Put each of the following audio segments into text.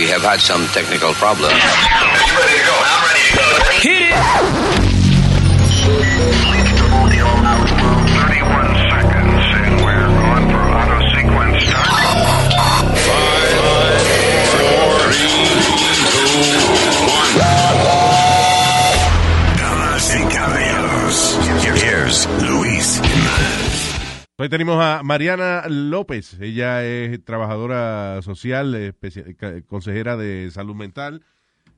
We have had some technical problems. Hit it! Tenemos a Mariana López. Ella es trabajadora social, consejera de salud mental.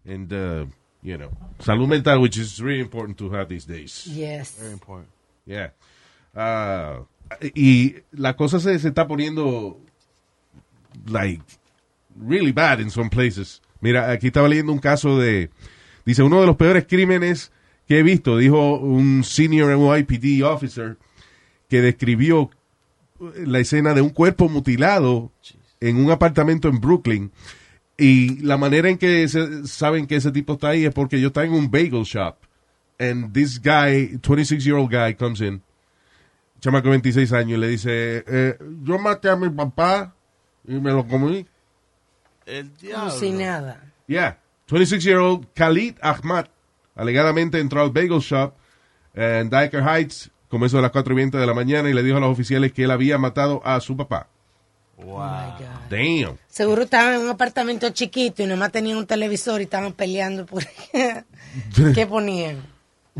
And, uh, you know, salud mental, which is really important to have these days. Yes. Yeah. Ah, y la cosa se, se está poniendo, like, really bad in some places. Mira, aquí estaba leyendo un caso de, dice, uno de los peores crímenes que he visto, dijo un senior NYPD officer, que describió la escena de un cuerpo mutilado en un apartamento en Brooklyn. Y la manera en que se- saben que ese tipo está ahí es porque yo estaba en un bagel shop. And this guy, 26 year old guy, comes in, chamaco de 26 años, y le dice, eh, yo maté a mi papá y me lo comí. El Como diablo. si nada. Yeah. 26 year old Khalid Ahmad alegadamente entró al bagel shop en Diker Heights, como eso de las 4 y 20 de la mañana, y le dijo a los oficiales que él había matado a su papá. Oh my God. Damn. Seguro estaban en un apartamento chiquito y nomás tenían un televisor y estaban peleando por ¿Qué ponían?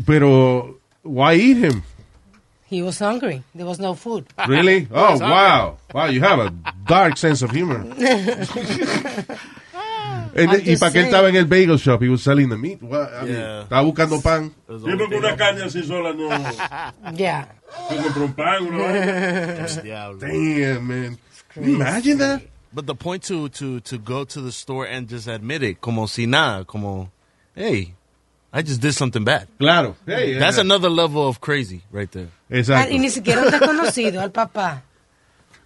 Pero, why eat him? He was hungry. There was no food. Really? Oh, wow. Wow, you have a dark sense of humor. Y para qué estaba en el bagel shop, he was selling the meat. What? I mean, Yeah. Estaba buscando pan. Yo una carne así sola no. Yeah. Yo compro un pan, una diablo. Damn, man. Imagine that? But the point to, to, to go to the store and just admit it, como si nada, como, hey, I just did something bad. Claro. Hey, That's uh, another level of crazy right there. Ah, Exacto. y ni siquiera un desconocido al papá.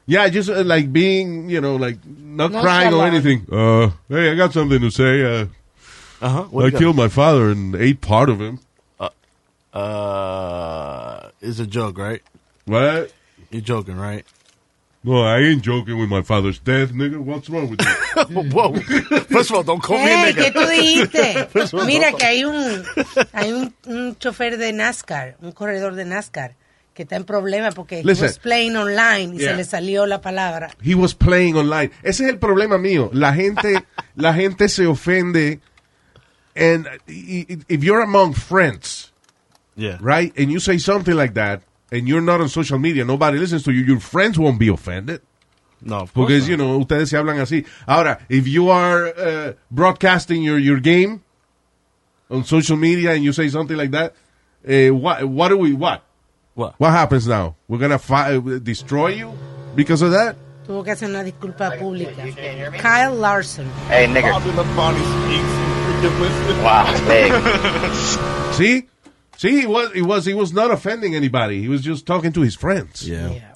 Yeah, just uh, like being, you know, like not No crying or shallow. anything. Uh, hey, I got something to say. Uh, Uh-huh. I killed my father and ate part of him. Uh, it's a joke, right? What? You're joking, right? No, I ain't joking with my father's death, nigga. What's wrong with you? Whoa. First of all, don't call me a Hey, ¿qué nigga. tú dijiste? Mira que hay un hay un, un chofer de NASCAR, un corredor de NASCAR que está en problema porque he Listen. was playing online y Yeah. se le salió la palabra. He was playing online. Ese es el problema mío. La gente, la gente se ofende. And if you're among friends, Yeah. right, and you say something like that, and you're not on social media, nobody listens to you, your friends won't be offended. No, of course Porque, not. you know, ustedes se hablan así. Ahora, if you are uh, broadcasting your, your game on social media and you say something like that, uh, what, what do we, what? What? What happens now? We're gonna fi- uh, destroy you because of that? Tuvo que hacer una disculpa pública. Kyle Larson. Hey, nigger. Wow, big. See? See, he was, he was, he was not offending anybody. He was just talking to his friends. Yeah. Yeah.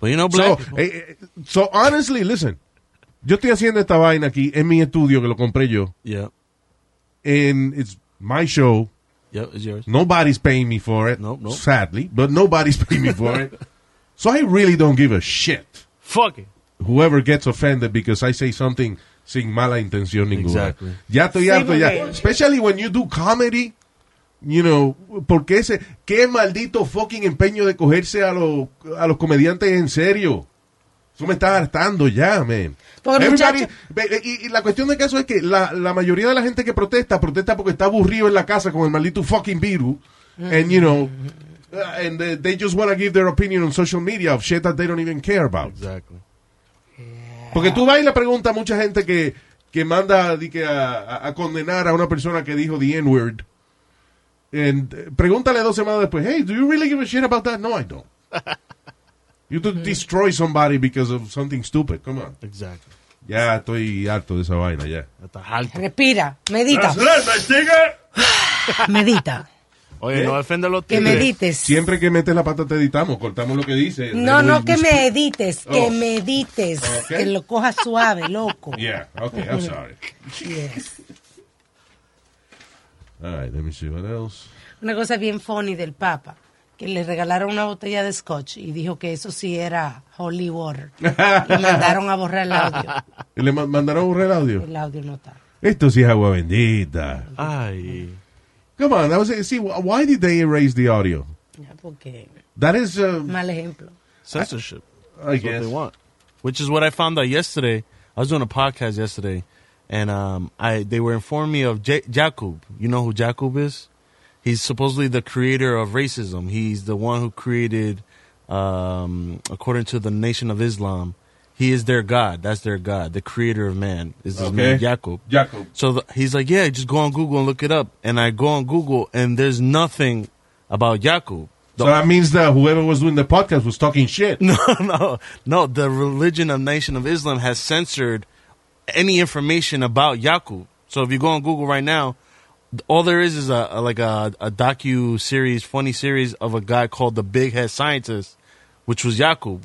But you know, So, black people- eh, eh, so honestly, listen. Yo estoy haciendo esta vaina aquí en mi estudio que lo compré yo. yeah. And it's my show. It's yours. Nobody's paying me for it. Nope, nope. Sadly, but nobody's paying me for it. So I really don't give a shit. Fuck it. Whoever gets offended because I say something sin mala intención ninguna. Exactly. Ya estoy harto ya. Especially when you do comedy. You know, porque ese, qué maldito fucking empeño de cogerse a, los a los comediantes en serio. Eso me está hartando ya, man. Everybody- y, y la cuestión del caso es que la, la mayoría de la gente que protesta, protesta porque está aburrido en la casa con el maldito fucking virus. And, you know, uh, and they, they just want to give their opinion on social media of shit that they don't even care about. Exactly. Porque tú vas y le preguntas a mucha gente que, que manda di que a, a- a condenar a una persona que dijo the N-word. And, eh, pregúntale dos semanas después, hey, do you really give a shit about that? No, I don't. You to destroy somebody because of something stupid. Come on. Exactly. Ya estoy harto de esa vaina, ya. Está alto. Respira, medita, medita. Oye, no defiende los Que tigres. medites. Siempre que metes la pata te editamos, cortamos lo que dice. No, no que medites, que Oh. medites, Ok. que lo cojas suave, loco. Yeah, okay, I'm sorry. Yes. All right, let me see what else. Una cosa bien funny del Papa. Que le regalaron una botella de scotch y dijo que eso sí era holy water. y mandaron a borrar el audio. Le ma- mandaron a borrar el audio. El audio no está. Esto sí es agua bendita. Ay. Come on, that was, see, why did they erase the audio? Porque That is, uh, mal ejemplo. Censorship. I That's what guess. they want. Which is what I found out yesterday. I was doing a podcast yesterday, and um, I they were informing me of J- Jakub. You know who Jakub is? He's supposedly the creator of racism. He's the one who created, um, according to the Nation of Islam, he is their god. That's their god. The creator of man is his Okay. name, Jakub. Jacob. So the, he's like, yeah, just go on Google and look it up. And I go on Google, and there's nothing about. The So that means that whoever was doing the podcast was talking shit. no, no, no. The religion of Nation of Islam has censored any information about Yaqub. So if you go on Google right now, all there is is a, a like a, a docu series, funny series of a guy called the Big Head Scientist, which was Yaqub.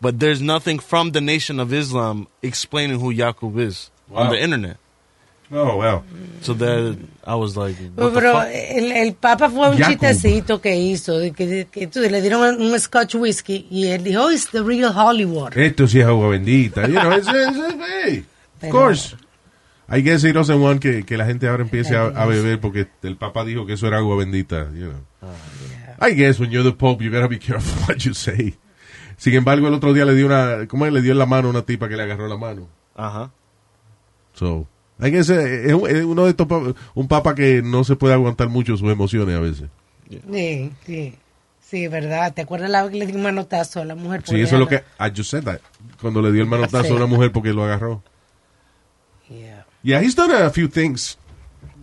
But there's nothing from the Nation of Islam explaining who Yaqub is on the internet. Oh, well. So that I was like, what the Pero fuck? el, el Papa fue un Jacob. chistecito que hizo, de que, de que tú, le dieron un scotch whisky y él dijo, oh, it's the real Hollywood. Esto sí es agua bendita. You know, it's, it's, it's- hey, of Pero- course. I guess he doesn't want que, que la gente ahora empiece a, a beber porque el Papa dijo que eso era agua bendita. You know. I guess when you're the Pope, you gotta be careful what you say. Sin embargo, el otro día le dio una, ¿cómo es? Le dio en la mano a una tipa que le agarró la mano. Uh-huh. So, I guess eh, es, un- es uno de estos, un papa que no se puede aguantar mucho sus emociones a veces. Sí, sí. Sí, verdad. ¿Te acuerdas la vez que le dio un manotazo a la mujer? Sí, eso es lo que? I just said that. Cuando le dio el manotazo Sí. a una mujer porque lo agarró. Yeah. He's done a few things.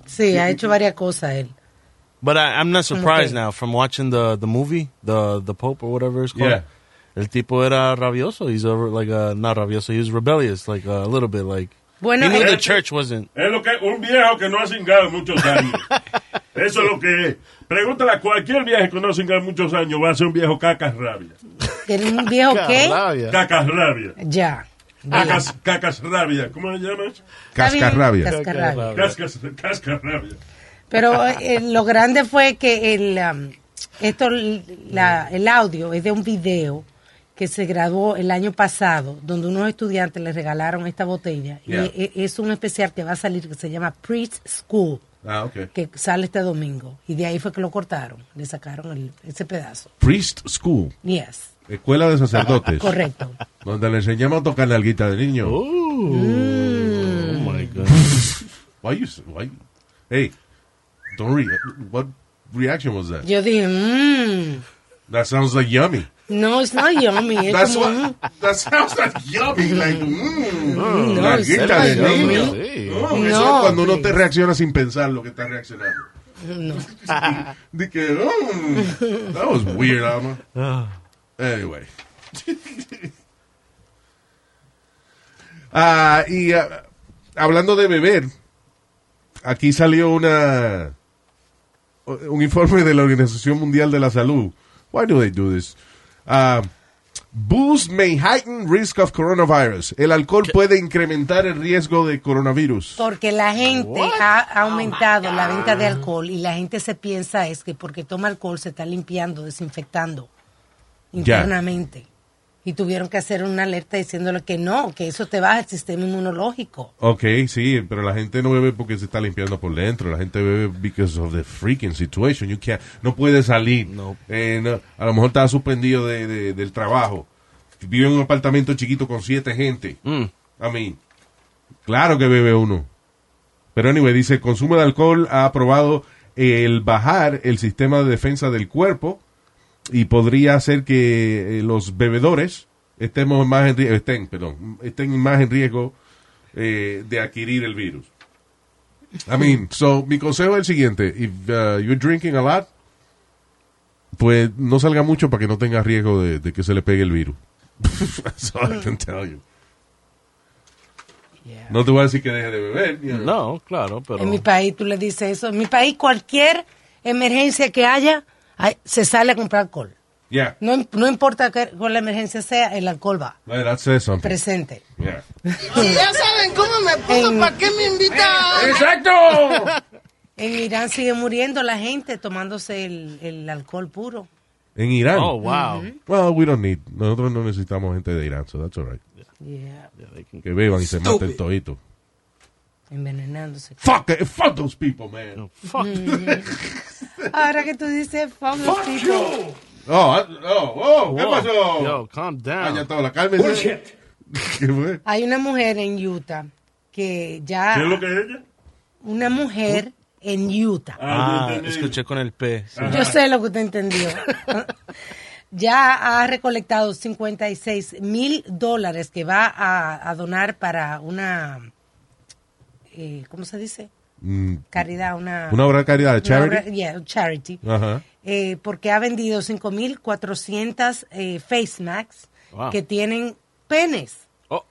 Sí, ha hecho varias cosas él. But I, I'm not surprised Okay. now from watching the the movie, the the Pope or whatever it's called. Yeah. El tipo era rabioso. He's a, like a, not rabioso. He was rebellious, like a little bit. Like Bueno, he knew eh, the church wasn't. Es lo que un viejo que no ha cingado muchos años. Eso es lo que es. Pregúntale a cualquier viejo que no ha cingado muchos años, va a ser un viejo cacas rabia. ¿Era un viejo qué? Cacas rabia. Ya. Cacas, cacas rabia. ¿Cómo le llamas? Cascarrabia. Cascarrabia. Cascas, cascas rabia. Pero eh, lo grande fue que el, um, esto, la- el audio es de un video que se grabó el año pasado, donde unos estudiantes le regalaron esta botella. Yeah. Y e- es un especial que va a salir que se llama Priest School, Ah, okay. que sale este domingo. Y de ahí fue que lo cortaron, le sacaron el- ese pedazo. Priest School, Yes, escuela de sacerdotes. correcto. Donde le enseñamos a tocar la alguita de niño. Oh Mm. my god! Why you, why hey, don't re, what reaction was that? Yo dije, mmm, That sounds like yummy. no, it's not yummy. Es That's como, what, that sounds like yummy, like, mmm, no, la alguita de niño. yummy. Sí. No, eso es cuando uno te reacciona sin pensar lo que está reaccionando. No. De que, mm, that was weird, Alma. Anyway. Ah, y ah, hablando de beber, aquí salió una un informe de la Organización Mundial de la Salud. Why do they do this? Ah, booze may heighten risk of coronavirus. El alcohol puede incrementar el riesgo de coronavirus. Porque la gente ha aumentado la venta de alcohol y la gente se piensa es que porque toma alcohol se está limpiando, desinfectando internamente. Y tuvieron que hacer una alerta diciéndole que no, que eso te baja el sistema inmunológico. Ok, sí, pero la gente no bebe porque se está limpiando por dentro. La gente bebe because of the freaking situation. You can't, no puede salir. No. Eh, no, a lo mejor está suspendido de, de- del trabajo. Vive en un apartamento chiquito con siete gente. Mm. A mí, claro que bebe uno. Pero anyway, dice, el consumo de alcohol ha probado el bajar el sistema de defensa del cuerpo y podría hacer que eh, los bebedores estemos más en, rie- estén, perdón, estén más en riesgo eh, de adquirir el virus. I mean, so, mi consejo es el siguiente. If uh, you're drinking a lot, pues no salga mucho para que no tenga riesgo de, de que se le pegue el virus. That's all I can tell you. No te voy a decir que deje de beber. you know. No, claro, pero En mi país tú le dices eso. En mi país cualquier emergencia que haya, se sale a comprar alcohol. Yeah. No, no importa que, cuál la emergencia sea, el alcohol va Well, that says something. presente. Yeah. Ya saben cómo me pongo, En- ¿para qué me invitan? ¡Exacto! En Irán sigue muriendo la gente tomándose el, el alcohol puro. En Irán. Oh, wow. Well, we don't need. Nosotros no necesitamos gente de Irán, so that's all right. Yeah, Yeah, they can- Que beban y se maten todito. Envenenándose. Fuck, it, fuck those people, man. Fuck. Ahora que tú dices fuck those Fuck people. you. Oh, ah, oh, oh, ¿qué Whoa. pasó? Yo, calm Ah, down. la cálmese. ¿Qué fue? Hay una mujer en Utah que ya... ¿Qué es lo que es ella? Una mujer en Utah. Ah, entendí. escuché con el P. sí. Yo sé lo que usted entendió. ya ha recolectado 56 mil dólares que va a, a donar para una, eh, ¿cómo se dice? Mm, Caridad, una... Una obra de caridad, charity. obra- yeah, charity. Eh, porque ha vendido 5.400 eh, face masks Wow. que tienen penes. Oh,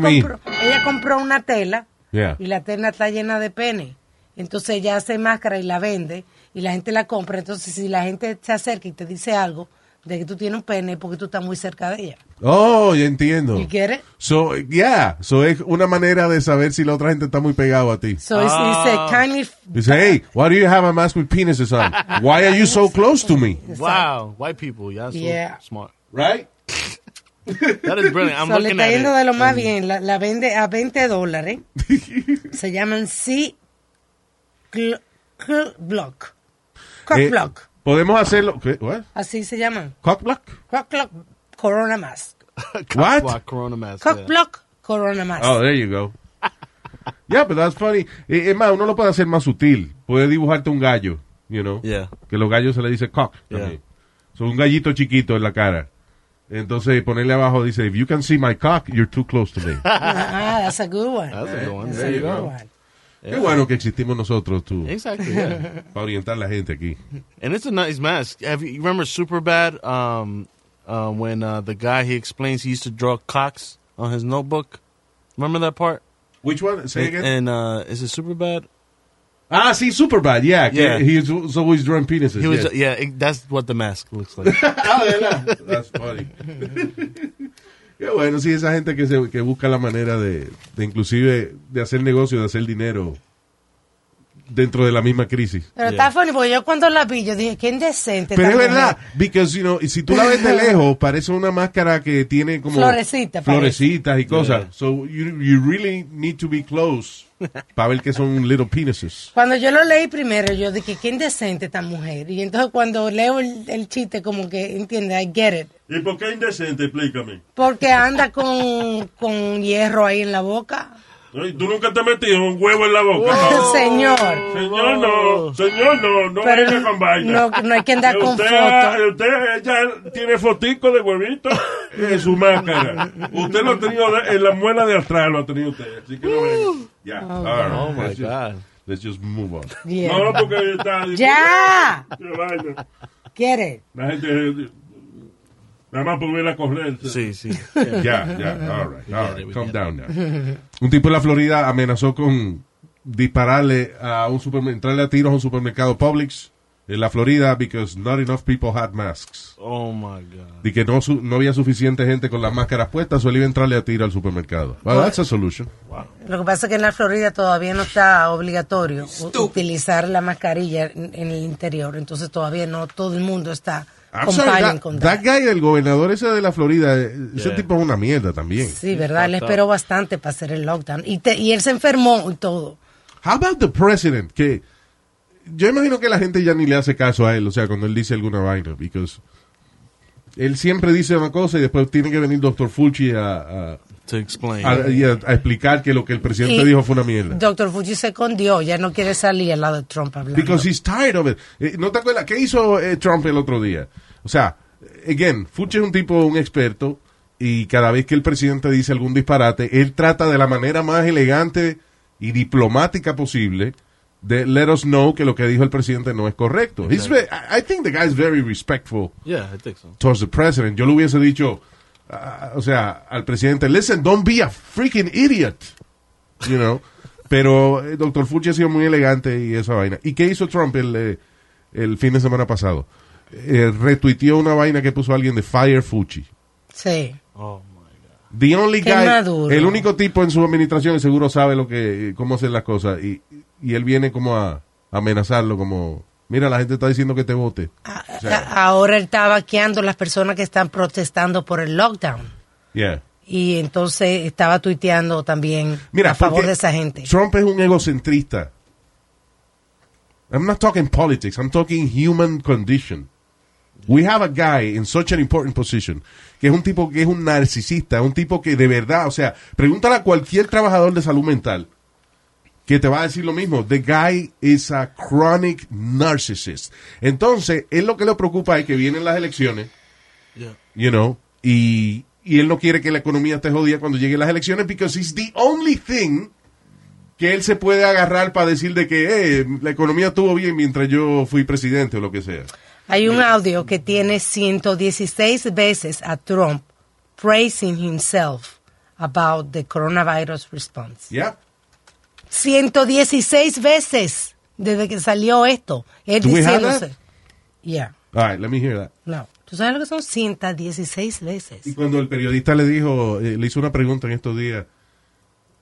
mean? compró, ella compró una tela Yeah. y la tela está llena de pene. Entonces ella hace máscara y la vende y la gente la compra. Entonces si la gente se acerca y te dice algo de que tú tienes un pene es porque tú estás muy cerca de ella. Oh, ya entiendo. ¿Y quieres? So, yeah. So es una manera de saber si la otra gente está muy pegado a ti. So it's- dice, kindly... Dice, hey, why do you have a mask with penises on? Why are you so close to me? wow. White people. Yeah, so Yeah. smart. Right? That is brilliant. I'm So, le looking está at yendo it. de lo más bien. La, la vende a 20 dólares. Se llaman C Cl- Cl- Block. Cock Eh, Block. Podemos hacerlo. ¿Qué? What? Así se llaman. Cock block? Cock Block Corona Mask. What? Block Corona mask. Cock yeah. Block Corona Mask. Oh, there you go. Yeah, but that's funny. Eh, Es más, uno lo puede hacer más sutil. Puede dibujarte un gallo, you know. Yeah. Que los gallos se le dice cock. Yeah. So, un gallito chiquito en la cara. Entonces, ponerle abajo dice, if you can see my cock, you're too close to me. Ah, that's a good one. That's a good one. That's There a good go. one. Qué bueno que existimos nosotros, tú, Exactly. Yeah. para orientar a la gente aquí. and it's a nice mask. Have you, you remember Superbad? Um, uh, when uh, the guy he explains he used to draw cocks on his notebook. Remember that part? Which one? Say again. And uh, is it Superbad? ah, sí, Superbad, yeah. que Yeah. He's always drawing penises. He was. yes. Yeah, it, that's what the mask looks like. Ah. That's funny. Qué bueno, sí, esa gente que, se, que busca la manera de, de inclusive de hacer negocio, de hacer dinero dentro de la misma crisis. Pero está funny porque yo cuando la vi, yo dije, qué indecente. Pero es verdad, because, you know, y si tú la ves de lejos, parece una máscara que tiene como... Florecita. Florecitas y cosas. Yeah. So, you, you really need to be close para ver que son little penises. Cuando yo lo leí primero, yo dije, qué indecente esta mujer. Y entonces cuando leo el, el chiste, como que, entiende, I get it. ¿Y por qué indecente? Explícame. Porque anda con, con hierro ahí en la boca. ¿Tú nunca te has metido un huevo en la boca? Señor. Señor, no. Señor, no. No Pero venga con vaina. no- no hay que andar con usted, fotos. Usted ya tiene fotico de huevito en su máscara. Usted lo ha tenido en la muela de atrás, lo ha tenido usted. Así que no venga. Ya. all right. oh my Let's just- God. Let's just move on. Yeah. No, porque está... ¡Ya! Qué vaina. Get it. La gente... Nada más por ver a correr. Sí, sí. Ya, ya, all right, all right, calm down now. Un tipo en la Florida amenazó con dispararle a un supermercado, entrarle a tiros a un supermercado Publix en la Florida because not enough people had masks. Oh my God. Y que no, su- no había suficiente gente con las máscaras puestas, o él iba a entrarle a tiro al supermercado. Well, that's a solution. Lo que pasa es que en la Florida todavía no está obligatorio u- utilizar la mascarilla en, en el interior. Entonces todavía no todo el mundo está I'm sorry, complying that, con that that. guy, el gobernador ese de la Florida, eh, ese Yeah. tipo es una mierda también. Sí, ¿verdad? Él esperó bastante para hacer el lockdown. Y, te- y él se enfermó y todo. How about the president? Que yo imagino que la gente ya ni le hace caso a él, o sea, cuando él dice alguna vaina, because él siempre dice una cosa y después tiene que venir Dr. Fucci a, a- To explain. a- y a- a explicar que lo que el presidente Y dijo fue una mierda. Doctor Fuji se escondió, ya no quiere salir al lado de Trump hablando. Because he's tired of it. Eh, ¿No te acuerdas? ¿Qué hizo eh, Trump el otro día? O sea, again, Fuchi es un tipo, un experto, y cada vez que el presidente dice algún disparate, él trata de la manera más elegante y diplomática posible de let us know que lo que dijo el presidente no es correcto. I think the guy is very respectful Yeah, I think so. towards the president. Yo le hubiese dicho, ah, o sea, al presidente, listen, don't be a freaking idiot. You know. Pero el doctor Fuchi ha sido muy elegante y esa vaina. ¿Y qué hizo Trump el, eh, el fin de semana pasado? Eh, retuiteó una vaina que puso alguien de Fire Fuchi. Sí. Oh my God. The only Qué guy, maduro. el único tipo en su administración seguro sabe lo que, cómo hacer las cosas y, y él viene como a amenazarlo como Mira, la gente está diciendo que te vote. A- O sea, a- Ahora él está vaqueando las personas que están protestando por el lockdown. yeah. Y entonces estaba tuiteando también Mira, a favor de esa gente. Trump es un egocentrista. I'm not talking politics, I'm talking human condition. We have a guy in such an important position, que es un tipo que es un narcisista, un tipo que de verdad, o sea, pregúntale a cualquier trabajador de salud mental que te va a decir lo mismo. The guy is a chronic narcissist. Entonces, él lo que le preocupa es que vienen las elecciones, Yeah. you know, y, y él no quiere que la economía esté jodida cuando lleguen las elecciones because it's the only thing que él se puede agarrar para decir de que eh, la economía estuvo bien mientras yo fui presidente o lo que sea. Hay un audio que tiene 116 veces a Trump praising himself about the coronavirus response. Yeah. 116 veces desde que salió esto. Él Do diciéndose. Yeah. All right, let me hear that. No. ¿Tú sabes lo que son 116 veces? Y cuando el periodista le dijo, eh, le hizo una pregunta en estos días,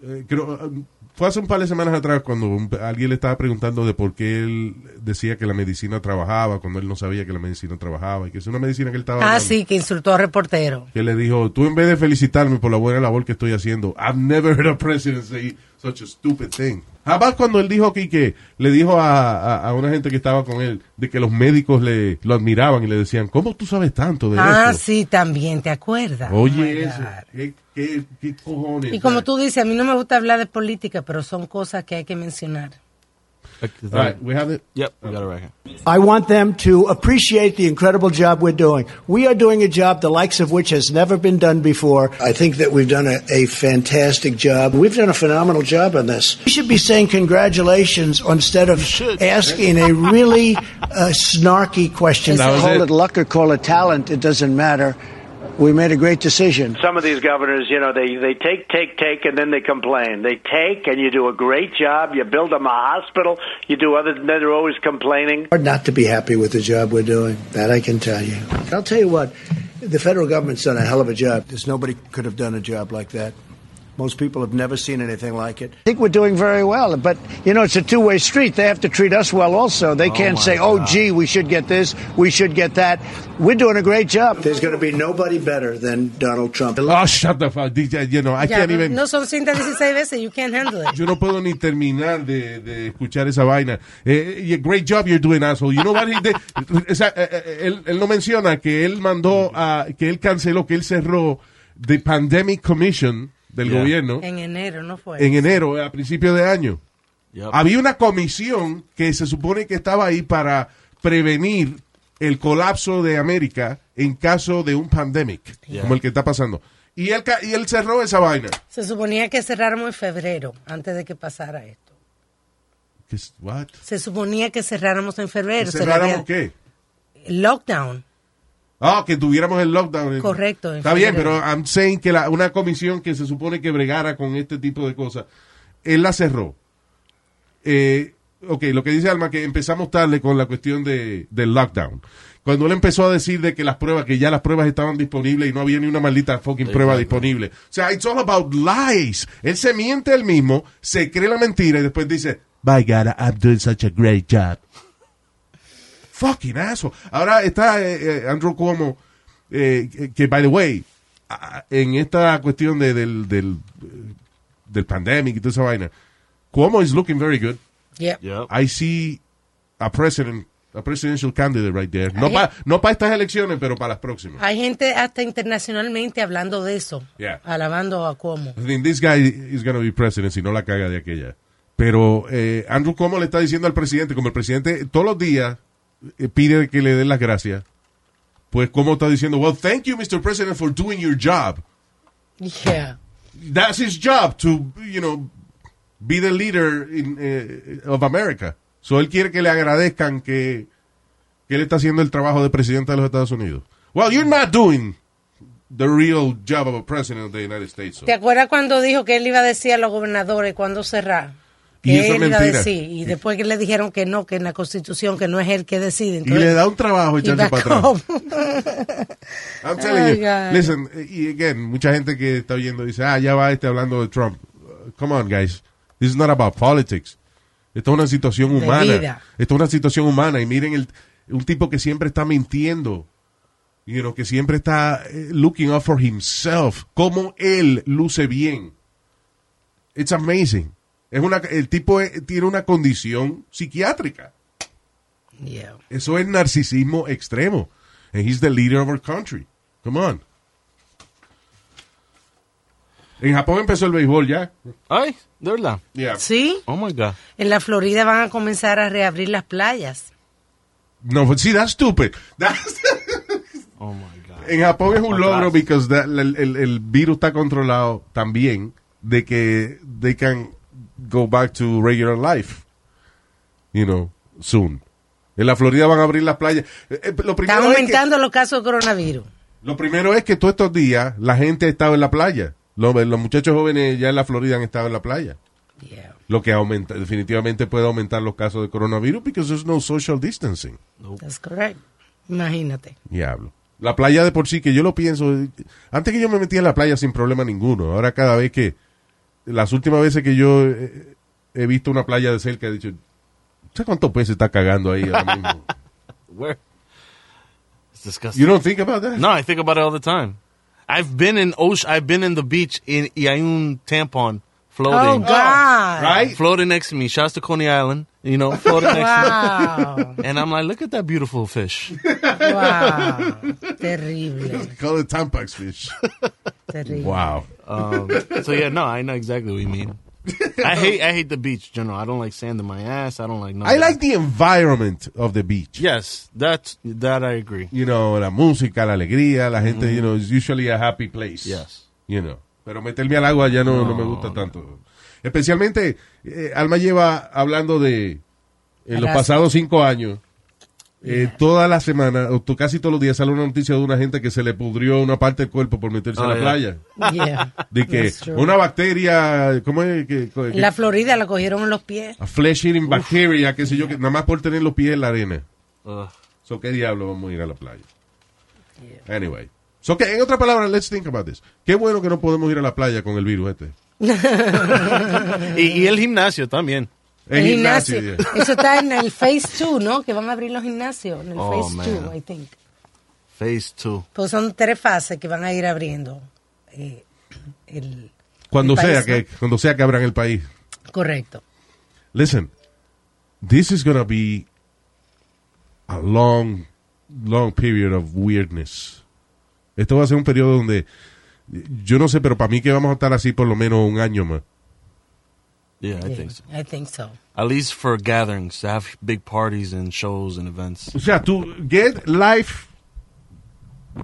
eh, creo, fue hace un par de semanas atrás cuando un- alguien le estaba preguntando de por qué él decía que la medicina trabajaba cuando él no sabía que la medicina trabajaba y que es una medicina que él estaba Ah, dando. sí, que insultó al reportero. que le dijo, tú en vez de felicitarme por la buena labor que estoy haciendo, I've never heard a president say such a stupid thing. Jamás cuando él dijo aquí que le dijo a, a, a una gente que estaba con él de que los médicos le lo admiraban y le decían, ¿cómo tú sabes tanto de Ah, esto? sí, también, ¿te acuerdas? Oh Oye, eso, God. ¿Qué, qué, qué cojones? Y como tú dices, a mí no me gusta hablar de política, pero son cosas que hay que mencionar. Is All that- right, we have it. Yep, we got it right here. I want them to appreciate the incredible job we're doing. We are doing a job the likes of which has never been done before. I think that we've done a, a fantastic job. We've done a phenomenal job on this. We should be saying congratulations instead of asking a really uh, snarky question. Call it. it luck or call it talent, it doesn't matter. We made a great decision. Some of these governors, you know, they, they take, take, take, and then they complain. They take, and you do a great job. You build them a hospital. You do other than that, they're always complaining. hard not to be happy with the job we're doing. That I can tell you. I'll tell you what, the federal government's done a hell of a job. There's nobody could have done a job like that. Most people have never seen anything like it. I think we're doing very well, but you know, it's a two-way street. They have to treat us well also. They can't my say, "Oh, God. gee, we should get this, we should get that." We're doing a great job. There's going to be nobody better than Donald Trump. Oh, shut the fuck. DJ, You know, I Ya, can't no, even... no son 116 veces, you can't handle it. Yo no puedo ni terminar de, de escuchar esa vaina. Eh, eh, great job you're doing, asshole. You know what he did? O sea, eh, él, él no menciona que él mandó a, que él canceló, que él cerró the Pandemic Commission del Yeah. gobierno En enero, ¿no fue? en enero, a principios de año. Yep. Había una comisión que se supone que estaba ahí para prevenir el colapso de América en caso de un pandemic, Yeah. como el que está pasando. Y él, y él cerró esa vaina. Se suponía que cerráramos en febrero, antes de que pasara esto. ¿Qué? Se suponía que cerráramos en febrero. ¿Cerráramos qué? Lockdown. Ah, que tuviéramos el lockdown. en- Correcto, Está bien, pero I'm saying que la- una comisión que se supone que bregara con este tipo de cosas, él la cerró. Eh, ok, lo que dice Alma, que empezamos tarde con la cuestión de, del lockdown. Cuando él empezó a decir de que las pruebas, que ya las pruebas estaban disponibles y no había ni una maldita fucking prueba disponible. O sea, it's all about lies. Él se miente él mismo, se cree la mentira y después dice, by God, I'm doing such a great job. Fucking asshole. Ahora está eh, eh, Andrew Cuomo, eh, que, by the way, en esta cuestión de, del, del, eh, del pandemic y toda esa vaina, Cuomo is looking very good. Yep. Yep. I see a president, a presidential candidate right there. No para no pa estas elecciones, pero para las próximas. Hay gente hasta internacionalmente hablando de eso, Yeah. alabando a Cuomo. I think this guy is going to be president si no la caga de aquella. Pero eh, Andrew Cuomo le está diciendo al presidente, como el presidente todos los días pide que le den las gracias, pues Cuomo está diciendo, well, thank you, Mr. President, for doing your job. Yeah. That's his job to, you know, be the leader in, eh, of America. So él quiere que le agradezcan que, que él está haciendo el trabajo de presidente de los Estados Unidos. Well, you're not doing the real job of a president of the United States. so. ¿Te acuerdas cuando dijo que él iba a decir a los gobernadores cuando cerrar? Y Que eso él es iba a mentira. decir. Y después que le dijeron que no, que en la constitución, que no es él que decide. Y Entonces, le da un trabajo echarse para atrás. I'm telling Oh, you. Listen, y again, mucha gente que está oyendo dice, ah, ya va este hablando de Trump. Uh, Come on, guys. This is not about politics. Esto es una situación De humana. vida. Esto es una situación humana. Y miren, el, un tipo que siempre está mintiendo. You know, que siempre está eh, looking out for himself. Cómo él luce bien. It's amazing. Es una, el tipo eh, tiene una condición psiquiátrica. Yeah. Eso es narcisismo extremo. And he's the leader of our country. Come on. En Japón empezó el béisbol ya. Ay, de verdad. Yeah. Sí, Oh my God. en la Florida van a comenzar a reabrir las playas. No, but see, that's stupid. That's- Oh my God. en Japón es un logro because that- el, el- el virus está controlado también de que they can go back to regular life. You know, soon. En la Florida van a abrir las playas. Eh, eh, lo, Están primero es que, aumentando los casos de coronavirus. lo primero es que todos estos días la gente ha estado en la playa. Los, los muchachos jóvenes ya en la Florida han estado en la playa. Yeah. Lo que aumenta, definitivamente puede aumentar los casos de coronavirus because there's no social distancing. That's correct. Imagínate. Diablo. La playa de por sí, que yo lo pienso. Antes que yo me metía en la playa sin problema ninguno. Ahora cada vez que. Las últimas veces que yo eh, he visto una playa de cerca, he dicho. ¿Sabes cuántos peces está cagando ahí ahora mismo? Where? It's disgusting. You don't think about that? No, I think about it all the time. I've been in ocean. I've been in the beach in y hay un tampon Oh, floating, God. Right? floating next to me. Shouts to Coney Island. You know, floating next Wow. to me. And I'm like, look at that beautiful fish. Wow. Terrible. Call it Tampax fish. Terrible. Wow. Um, so yeah, no, I know exactly what you mean. I hate I hate the beach. General, I don't like sand in my ass. I don't like. none I like the environment of the beach. Yes, that's that I agree. You know, la música, la alegría, la gente, you know, it's usually a happy place. Yes. You know. Pero meterme al agua ya no, no me gusta tanto. Especialmente, eh, Alma lleva hablando de en los pasados cinco años, eh, toda la semana, o to- casi todos los días sale una noticia de una gente que se le pudrió una parte del cuerpo por meterse Oh, en la yeah. playa. Yeah. De que una bacteria, ¿cómo es? Que, que- En la Florida la cogieron en los pies. a flesh eating bacteria, qué sé yo, que nada más por tener los pies en la arena. Ugh. So, ¿qué diablo vamos a ir a la playa? Anyway. So, que, en otras palabras, let's think about this. Qué bueno que no podemos ir a la playa con el virus este. y, y el gimnasio también. El El gimnasio, gimnasio. yeah. Eso está en el Phase 2, ¿no? Que van a abrir los gimnasios. En el Oh, Phase man. 2, I think. Phase two. Pues son tres fases que van a ir abriendo. eh, el, Cuando el país, sea, ¿no? que, cuando sea que abran el país. Correcto. Listen, this is gonna be a long, long period of weirdness. Esto va a ser un periodo donde, yo no sé, pero para mí que vamos a estar así por lo menos un año más. Yeah, I Yeah, think so. I think so. At least for gatherings, to have big parties and shows and events. O sea, tú get life,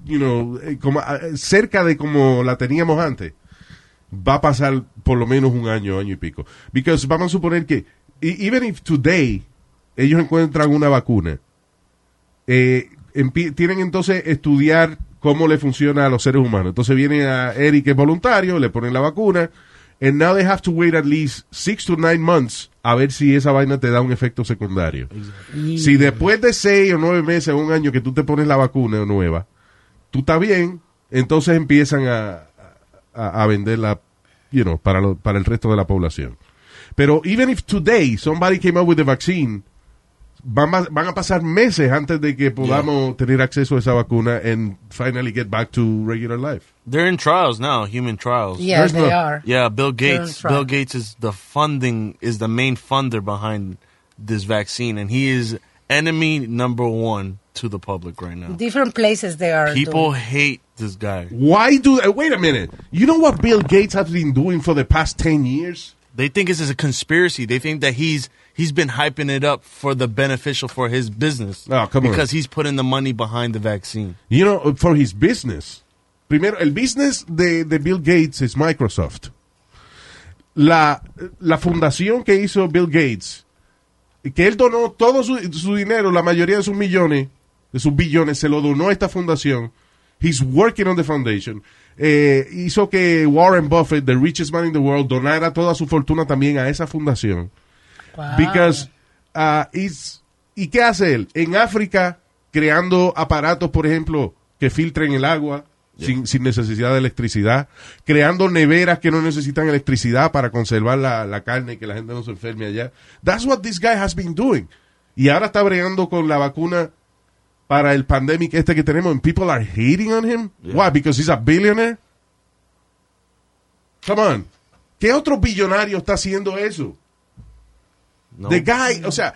you know, eh, como, eh, cerca de como la teníamos antes, va a pasar por lo menos un año, año y pico. Because vamos a suponer que, e- even if today ellos encuentran una vacuna, eh, tienen entonces estudiar cómo le funciona a los seres humanos. Entonces viene a Eric, que es voluntario, le ponen la vacuna, and now they have to wait at least six to nine months a ver si esa vaina te da un efecto secundario. Si después de seis o nueve meses o un año que tú te pones la vacuna nueva, tú estás bien, entonces empiezan a, a, a venderla, you know, para, lo- para el resto de la población. Pero even if today somebody came up with the vaccine, van a, van a pasar meses antes de que podamos tener acceso a esa vacuna and finally get back to regular life. They're in trials now, human trials. Yeah, There's they no- are. Yeah, Bill Gates. Bill Gates is the funding is the main funder behind this vaccine, and he is enemy number one to the public right now. Different places they are. People doing. hate this guy. Why do, wait a minute, you know what Bill Gates has been doing for the past 10 years? They think this is a conspiracy. They think that he's he's been hyping it up for the beneficial for his business. Oh, come on. because he's putting the money behind the vaccine. You know, for his business. Primero, el business de, de Bill Gates es Microsoft. La, la fundación que hizo Bill Gates, que él donó todo su, su dinero, la mayoría de sus millones, de sus billones, se lo donó a esta fundación. He's working on the foundation. Eh, hizo que Warren Buffett, the richest man in the world, donara toda su fortuna también a esa fundación. Wow. Because, uh, is- ¿y qué hace él? En África, creando aparatos, por ejemplo, que filtren el agua, sin, sin necesidad de electricidad, creando neveras que no necesitan electricidad para conservar la, la carne y que la gente no se enferme allá. That's what this guy has been doing. Y ahora está bregando con la vacuna para el pandemic este que tenemos and people are hating on him. Why? Because he's a billionaire? Come on. ¿Qué otro billonario está haciendo eso? No. The guy, o sea,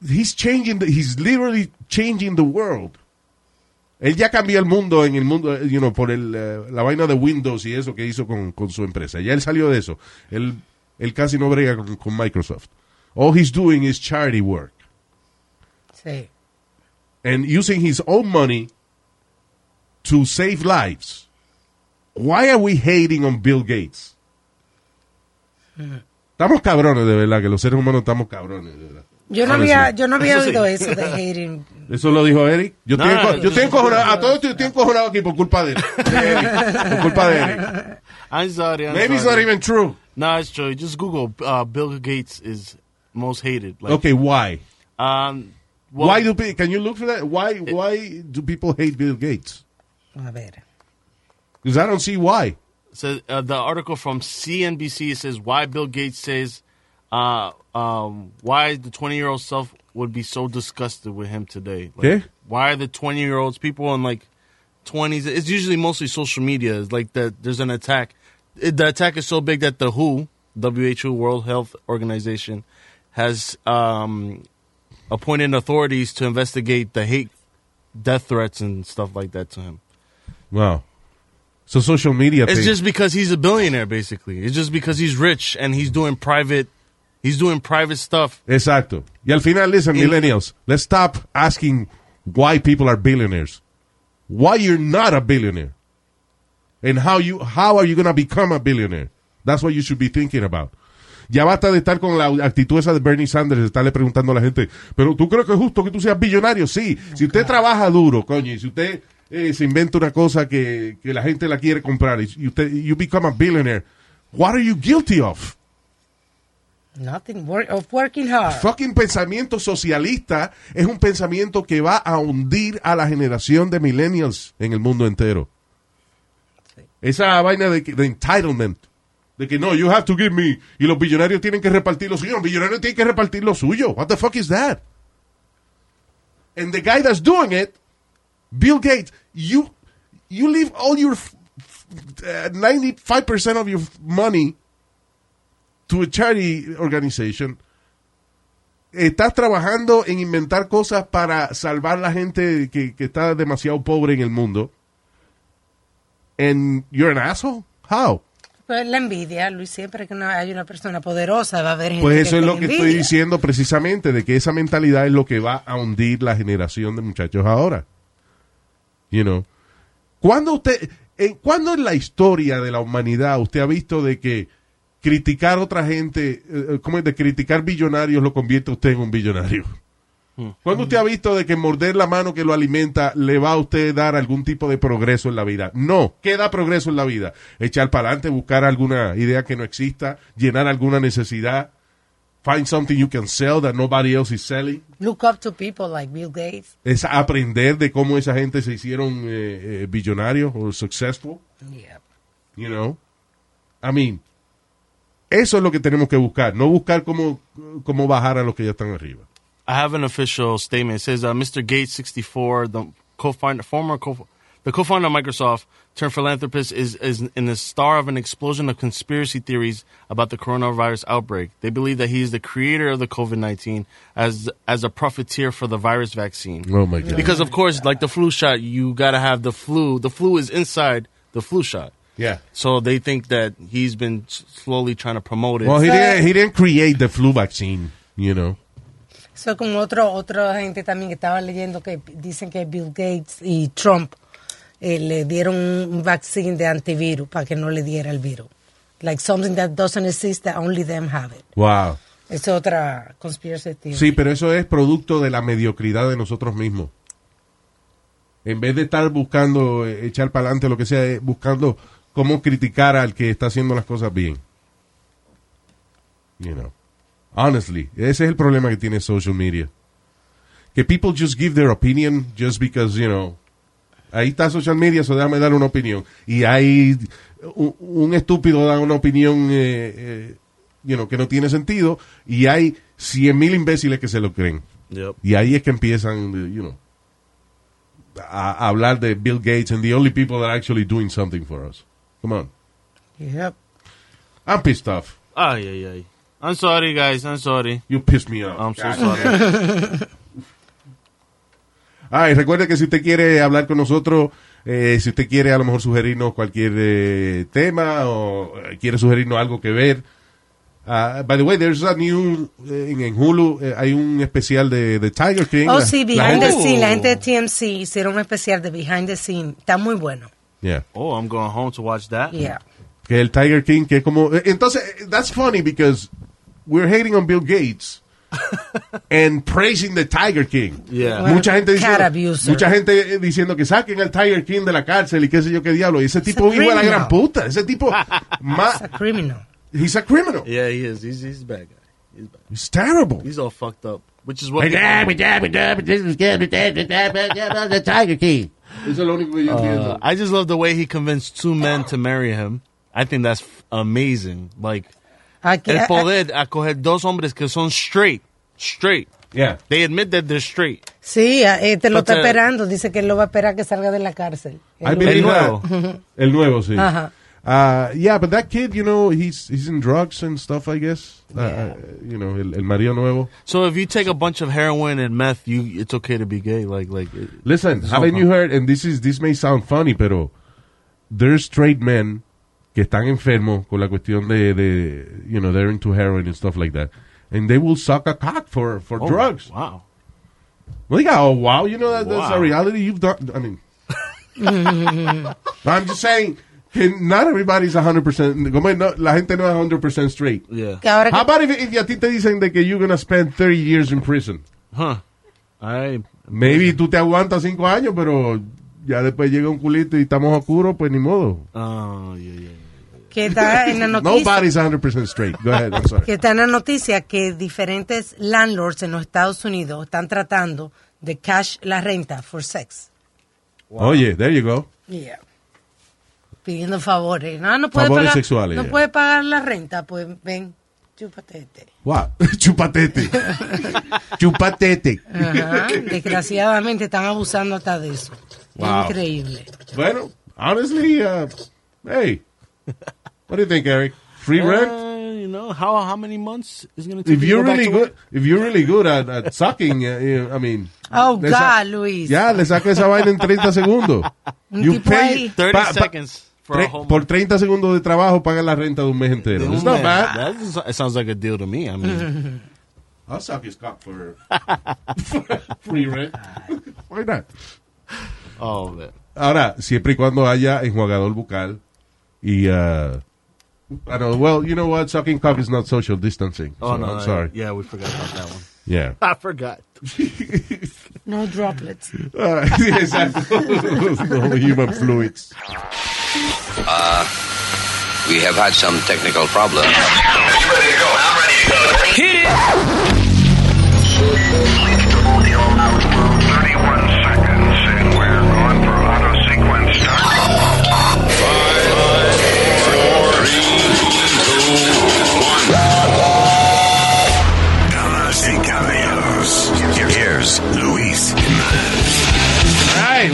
he's changing, the, he's literally changing the world. Él ya cambió el mundo en el mundo, you know, por el, eh, la vaina de Windows y eso que hizo con, con su empresa. Ya él salió de eso. Él, él casi no brega con, con Microsoft. All he's doing is charity work. Sí. And using his own money to save lives. Why are we hating on Bill Gates? Estamos cabrones, de verdad, que los seres humanos estamos cabrones, de verdad. Yo no Honestly. había, yo no había Eso sí. oído eso de hating. Eso lo dijo Eric. Yo No, estoy, no, enco- no, yo estoy no. A todos estoy, estoy encojonado aquí por culpa de Eric. De Eric. Por culpa de Eric. I'm sorry. I'm Maybe it's not even true. No, it's true. Just Google uh, Bill Gates is most hated. Like, Okay, why? Um, well, why do pe- can you look for that? Why why do people hate Bill Gates? A ver. Because I don't see why. says uh, the article from CNBC says why Bill Gates says uh, um, why the 20 year old self would be so disgusted with him today. Like, Okay. Why are the 20 year olds people in like 20s? It's usually mostly social media. It's like that. There's an attack. It, the attack is so big that the WHO, WHO, World Health Organization, has um, appointed authorities to investigate the hate, death threats, and stuff like that to him. Wow. So social media. It's thing. just because he's a billionaire, basically. It's just because he's rich and he's doing private, he's doing private stuff. Exacto. Y al final, listen, In- millennials, let's stop asking why people are billionaires. Why you're not a billionaire. And how you how are you going to become a billionaire? That's what you should be thinking about. Ya basta de estar con la actitud esa de Bernie Sanders, de estarle preguntando a la gente, pero ¿tú crees que es justo que tú seas billonario? Sí. Si usted trabaja duro, coño, y si usted eh, se inventa una cosa que, que la gente la quiere comprar y usted, you become a billionaire, what are you guilty of? Nothing work, of working hard. fucking pensamiento socialista es un pensamiento que va a hundir a la generación de millennials en el mundo entero. Esa vaina de, de entitlement, de que no, you have to give me, y los billonarios tienen que repartir lo suyo, los billonarios tienen que repartir lo suyo. What the fuck is that? And the guy that's doing it, Bill Gates, you, you leave all your uh, 95% of your money to a charity organization estás trabajando en inventar cosas para salvar la gente que, que está demasiado pobre en el mundo. And you're an asshole? How? Pues la envidia, Luis, siempre que hay una persona poderosa va a haber gente Pues eso es lo que estoy diciendo precisamente, de que esa mentalidad es lo que va a hundir la generación de muchachos ahora. You know. ¿Cuándo usted, en, ¿cuándo en la historia de la humanidad usted ha visto de que criticar a otra gente, eh, ¿cómo es? De criticar billonarios lo convierte a usted en un billonario? ¿Cuándo usted ha visto de que morder la mano que lo alimenta le va a usted dar algún tipo de progreso en la vida? No. ¿Qué da progreso en la vida? Echar para adelante, buscar alguna idea que no exista, llenar alguna necesidad, find something you can sell that nobody else is selling. Look up to people like Bill Gates. Es aprender de cómo esa gente se hicieron eh, eh, billonarios o successful. Yeah. You know? I mean, eso es lo que tenemos que buscar, no buscar cómo, cómo bajar a los que ya están arriba. I have an official statement. It says uh, Mr. Gates, 64, the co-founder, former co, the co-founder of Microsoft, turned philanthropist, is is in the star of an explosion of conspiracy theories about the coronavirus outbreak. They believe that he is the creator of the COVID-19 as as a profiteer for the virus vaccine. Oh my God. Because of course, like the flu shot, you gotta have the flu. The flu is inside the flu shot. Yeah. So they think that he's been slowly trying to promote it. Well, he didn't, he didn't create the flu vaccine, you know. Eso como otro, otra gente también que estaba leyendo que dicen que Bill Gates y Trump eh, le dieron un vaccine de antivirus para que no le diera el virus. Like something that doesn't exist, that only them have it. Wow. Es otra conspiracy theory. Sí, pero eso es producto de la mediocridad de nosotros mismos. En vez de estar buscando eh, echar para adelante lo que sea, buscando cómo criticar al que está haciendo las cosas bien. You know. Honestly, ese es el problema que tiene social media. Que people just give their opinion just because, you know, ahí está social media, so déjame dar una opinión. Y hay un, un estúpido da una opinión eh, eh, you know, que no tiene sentido y hay cien mil imbéciles que se lo creen. Yep. Y ahí es que empiezan, you know, a, a hablar de Bill Gates and the only people that are actually doing something for us. Come on. Yep. I'm pissed off. Ay, ay, ay. I'm sorry, guys. I'm sorry. You pissed me off. I'm so God. sorry. Ay, recuerde que si usted quiere hablar con nosotros, eh, si usted quiere a lo mejor sugerirnos cualquier eh, tema o eh, quiere sugerirnos algo que ver. ah, by the way, there's a new, eh, en, en Hulu eh, hay un especial de, de Tiger King. Oh, La- sí, la Behind the gente- Scene. La gente de TMC hicieron un especial de Behind the Scene. Está muy bueno. Yeah. oh, I'm going home to watch that. Yeah. Que el Tiger King, que es como... eh, Entonces, that's funny because we're hating on Bill Gates and praising the Tiger King. Yeah. Well, mucha gente cat diciendo, abuser. mucha gente diciendo que saquen al Tiger King de la cárcel y qué sé yo qué diablo. Y ese tipo a vive a la gran puta. Ese tipo, ma- It's a criminal. he's a criminal. Yeah, he is. He's, he's a bad guy. He's bad. He's terrible. He's all fucked up, which is what. the Tiger King. Eso es lo único que yo Uh, entiendo. I just love the way he convinced two men to marry him. I think that's f- amazing. Like Aquí, el a- a- poder a coger dos hombres que son straight, straight. Yeah. They admit that they're straight. sí, eh, te lo But, está uh, esperando. Dice que él lo va a esperar que salga de la cárcel. El that. nuevo. El nuevo, sí. Ajá. Uh, yeah, but that kid, you know, he's he's in drugs and stuff, I guess. Uh, uh, you know, el, el marido nuevo. So if you take a bunch of heroin and meth, you it's okay to be gay. Like like. Listen, haven't you heard, and this is this may sound funny, pero there's straight men que están enfermos con la cuestión de, de you know, they're into heroin and stuff like that. And they will suck a cock for, for Oh, drugs. Wow. Well, yeah, oh, wow, you know, that, that's a Wow. reality you've done. I mean, I'm just saying que not everybody's 100%, como no, la gente no es 100% straight. Yeah. que ahora que- How about if, if a ti te dicen de que you're gonna spend 30 years in prison? Huh. I. Maybe tú te aguantas 5 años, pero ya después llega un culito y estamos oscuros, pues ni modo. Oh yeah yeah. Que está en la noticia. Nobody's 100% straight. Go ahead, I'm sorry. que está en la noticia que diferentes landlords en los Estados Unidos están tratando de cash la renta for sex. Oye, there you go. Yeah. Pidiendo favores. No, no puede Favores pagar, sexuales, No yeah. puede pagar la renta, pues ven, chúpate este. Wow. Chupatete. Chupatete. Ajá. Desgraciadamente están abusando hasta de eso. Wow. Increíble. Bueno, honestly, uh, hey, what do you think, Eric? Free rent? Uh, you know how how many months is gonna take? If you to you're go really to work? good, if you're really good at, at sucking, uh, I mean. Oh, God, Luis. Ya, le saca esa vaina en 30 segundos. Un You pay ahí. 30 pa- pa- seconds for a whole por 30 segundos de trabajo pagan la renta de un mes entero. It's not bad. That is- it sounds like a deal to me. I mean, I'll suck his cock for, for free rent. Why not? oh man. Ahora, siempre y cuando haya enjuagador bucal y... Uh, I know, well, you know what? Sucking cock is not social distancing. Oh so no, I'm no, sorry. Yeah, we forgot about that one. Yeah. I forgot. No droplets. Uh, exacto. no human fluids. We have had some technical problems. Damas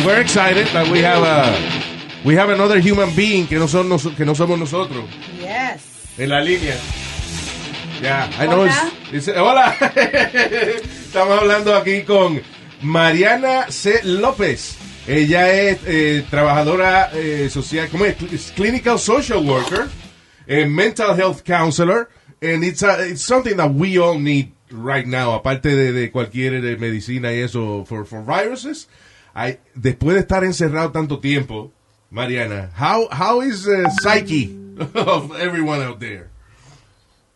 we're excited that we have a we have another human being que no son nos- que no somos nosotros Yes. en la línea. Yeah, I know. Hola. it's- it's- hola. Estamos hablando aquí con Mariana C. López. Ella es eh, trabajadora eh, social, ¿cómo es? Es Clinical social worker, eh, mental health counselor, and it's, a- it's something that we all need right now, aparte de, de cualquier eh, medicina y eso for, for viruses. Después de estar encerrado tanto tiempo, Mariana, how, how is the psyche of everyone out there?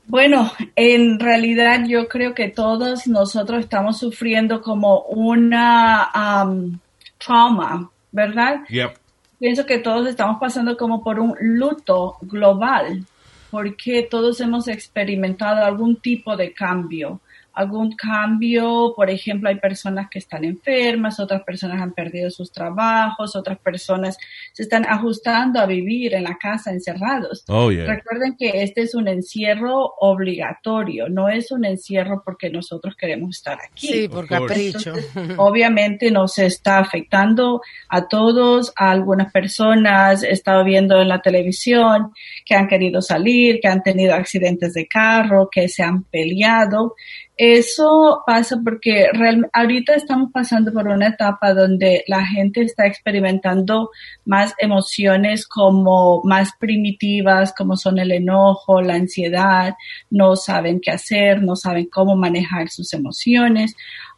Bueno, en realidad yo creo que todos nosotros estamos sufriendo como una am, trauma, ¿verdad? Yep. Pienso que todos estamos pasando como por un luto global, porque todos hemos experimentado algún tipo de cambio. Algún cambio. Por ejemplo, hay personas que están enfermas, otras personas han perdido sus trabajos, otras personas se están ajustando a vivir en la casa encerrados. Oh, yeah. Recuerden que este es un encierro obligatorio, no es un encierro porque nosotros queremos estar aquí. Sí, por capricho. Obviamente nos está afectando a todos, a algunas personas, he estado viendo en la televisión que han querido salir, que han tenido accidentes de carro, que se han peleado. Eso pasa porque real- ahorita estamos pasando por una etapa donde la gente está experimentando más emociones como más primitivas, como son el enojo, la ansiedad, no saben qué hacer, no saben cómo manejar sus emociones.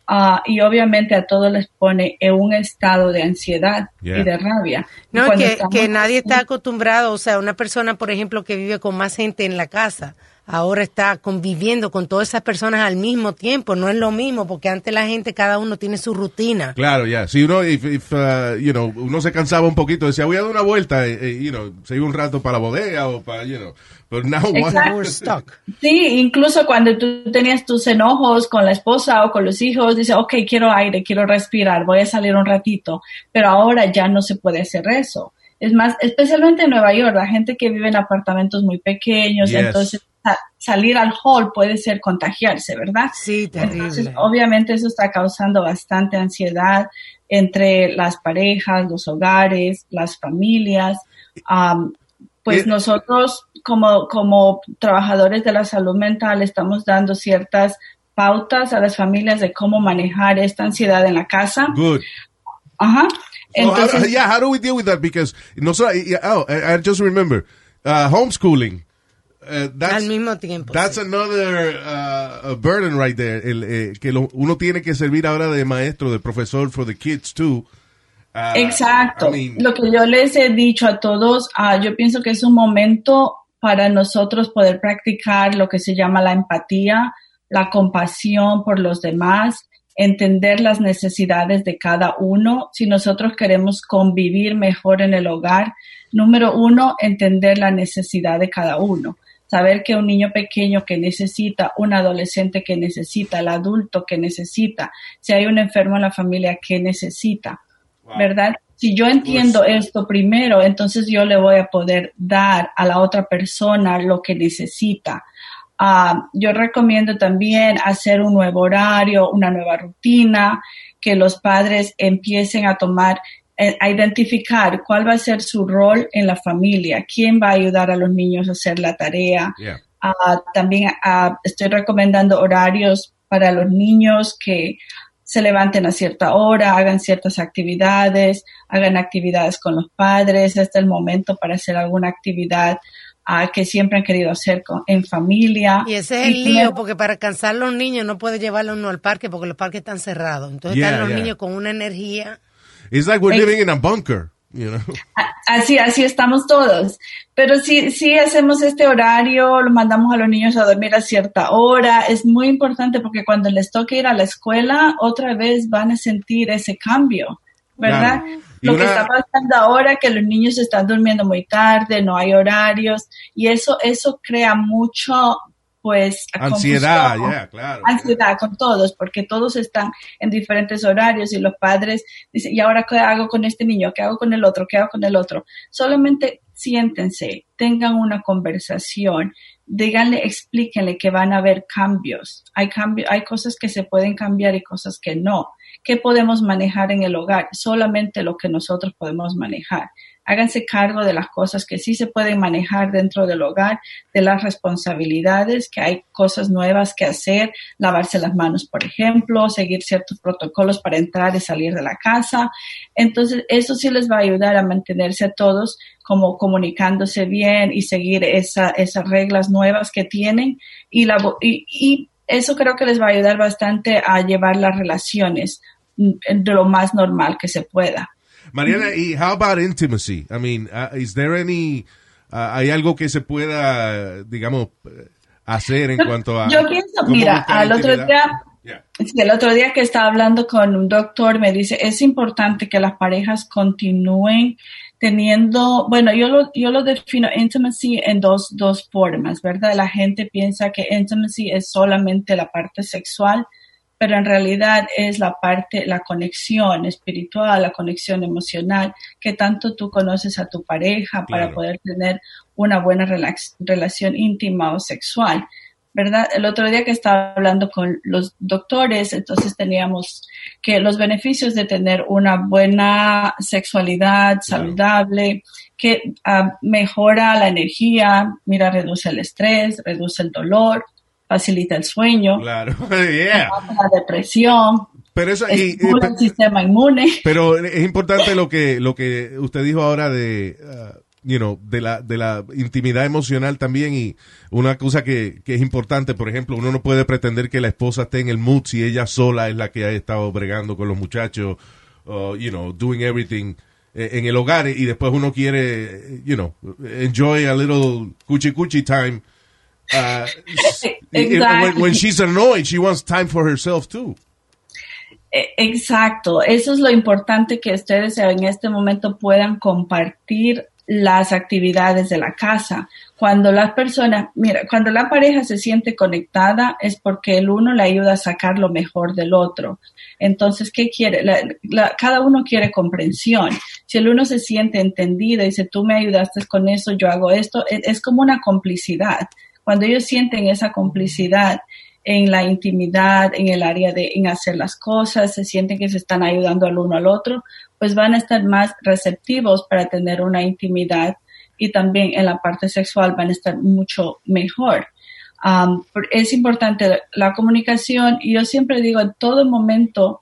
ah, y obviamente a todos les pone en un estado de ansiedad Yeah. y de rabia. No, que, que nadie está acostumbrado, o sea, una persona, por ejemplo, que vive con más gente en la casa, ahora está conviviendo con todas esas personas al mismo tiempo, no es lo mismo, porque antes la gente, cada uno tiene su rutina. Claro, ya. Si uno, if, if, uh, you know, uno se cansaba un poquito, decía, voy a dar una vuelta, eh, eh, you know, se iba un rato para la bodega o para, you know, but now Exacto. what? Sí, incluso cuando tú tenías tus enojos con la esposa o con los hijos, dices, ok, quiero aire, quiero respirar, voy a salir un ratito, pero ahora ya no se puede hacer eso. Es más, especialmente en Nueva York, la gente que vive en apartamentos muy pequeños, Yes. entonces salir al hall puede ser contagiarse, ¿verdad? Sí, Entonces, obviamente eso está causando bastante ansiedad entre las parejas, los hogares, las familias. Am, pues Eh, nosotros como, como trabajadores de la salud mental estamos dando ciertas pautas a las familias de cómo manejar esta ansiedad en la casa. Good. Ajá. So how- Entonces, yeah, how do we deal with that? Because nosotros, oh, I, I just remember, uh, homeschooling. Uh, that's, Al mismo tiempo. That's another uh, a burden right there. El, eh, que lo- uno tiene que servir ahora de maestro, de profesor for the kids too. Uh, Exacto. I mean, Lo que yo les he dicho a todos, ah, yo pienso que es un momento para nosotros poder practicar lo que se llama la empatía, la compasión por los demás, entender las necesidades de cada uno. Si nosotros queremos convivir mejor en el hogar, número uno, entender la necesidad de cada uno. Saber que un niño pequeño que necesita, un adolescente que necesita, el adulto que necesita, si hay un enfermo en la familia que necesita. ¿verdad? Si yo entiendo esto primero, entonces yo le voy a poder dar a la otra persona lo que necesita. Ah, yo recomiendo también hacer un nuevo horario, una nueva rutina, que los padres empiecen a tomar, a identificar cuál va a ser su rol en la familia, quién va a ayudar a los niños a hacer la tarea, yeah. Ah, también ah, estoy recomendando horarios para los niños que se levanten a cierta hora, hagan ciertas actividades, hagan actividades con los padres. Este es el momento para hacer alguna actividad ah, que siempre han querido hacer con- en familia. Y ese es el Y lío, tener- porque para cansar a los niños no puede llevarlo uno al parque porque los parques están cerrados. Entonces Yeah, están los yeah. niños con una energía. It's like we're living in a bunker, you know. Así, así estamos todos. Pero si, si hacemos este horario, lo mandamos a los niños a dormir a cierta hora, es muy importante porque cuando les toque ir a la escuela, otra vez van a sentir ese cambio, ¿verdad? Claro. Lo que está pasando ahora, que los niños están durmiendo muy tarde, no hay horarios, y eso, eso crea mucho, pues, Ansiedad, yeah, claro. ansiedad con todos, porque todos están en diferentes horarios y los padres dicen, ¿y ahora qué hago con este niño? ¿Qué hago con el otro? ¿Qué hago con el otro? Solamente siéntense, tengan una conversación, díganle, explíquenle que van a haber cambios. Hay cambios, hay cosas que se pueden cambiar y cosas que no. ¿Qué podemos manejar en el hogar? Solamente lo que nosotros podemos manejar. Háganse cargo de las cosas que sí se pueden manejar dentro del hogar, de las responsabilidades, que hay cosas nuevas que hacer, lavarse las manos, por ejemplo, seguir ciertos protocolos para entrar y salir de la casa. Entonces, eso sí les va a ayudar a mantenerse todos como comunicándose bien y seguir esa, esas reglas nuevas que tienen. Y, la, y, y eso creo que les va a ayudar bastante a llevar las relaciones mm, de lo más normal que se pueda. Mariana, ¿y how about intimacy? I mean, uh, is there any, uh, hay algo que se pueda, digamos, hacer en cuanto a... Yo pienso, mira, al otro día, el otro día que estaba hablando con un doctor me dice, es importante que las parejas continúen teniendo, bueno, yo lo, yo lo defino intimacy en dos, dos formas, ¿verdad? La gente piensa que intimacy es solamente la parte sexual, pero en realidad es la parte, la conexión espiritual, la conexión emocional, que tanto tú conoces a tu pareja para Claro. poder tener una buena relación íntima o sexual. ¿Verdad? El otro día que estaba hablando con los doctores, entonces teníamos que los beneficios de tener una buena sexualidad saludable, que ah, mejora la energía, mira, reduce el estrés, reduce el dolor, facilita el sueño, Claro, yeah. la depresión, Pero eso, y- estimula el sistema inmune. pero es importante lo que, lo que usted dijo ahora de, uh, you know, de la, de la intimidad emocional también y una cosa que, que es importante, por ejemplo, uno no puede pretender que la esposa esté en el mood si ella sola es la que ha estado bregando con los muchachos, uh, you know, doing everything eh, en el hogar y después uno quiere, you know, enjoy a little cuchi cuchi time. Uh, y- y- when, when she's annoyed, she wants time for herself too. E- Exacto, eso es lo importante que ustedes en este momento puedan compartir las actividades de la casa. Cuando las personas, mira, cuando la pareja se siente conectada es porque el uno le ayuda a sacar lo mejor del otro. Entonces, ¿qué quiere? La- la- cada uno quiere comprensión. Si el uno se siente entendido y dice, tú me ayudaste con eso, yo hago esto, e- es como una complicidad. Cuando ellos sienten esa complicidad, en la intimidad, en el área de en hacer las cosas, se sienten que se están ayudando al uno al otro, pues van a estar más receptivos para tener una intimidad y también en la parte sexual van a estar mucho mejor. Um, es importante la comunicación y yo siempre digo en todo momento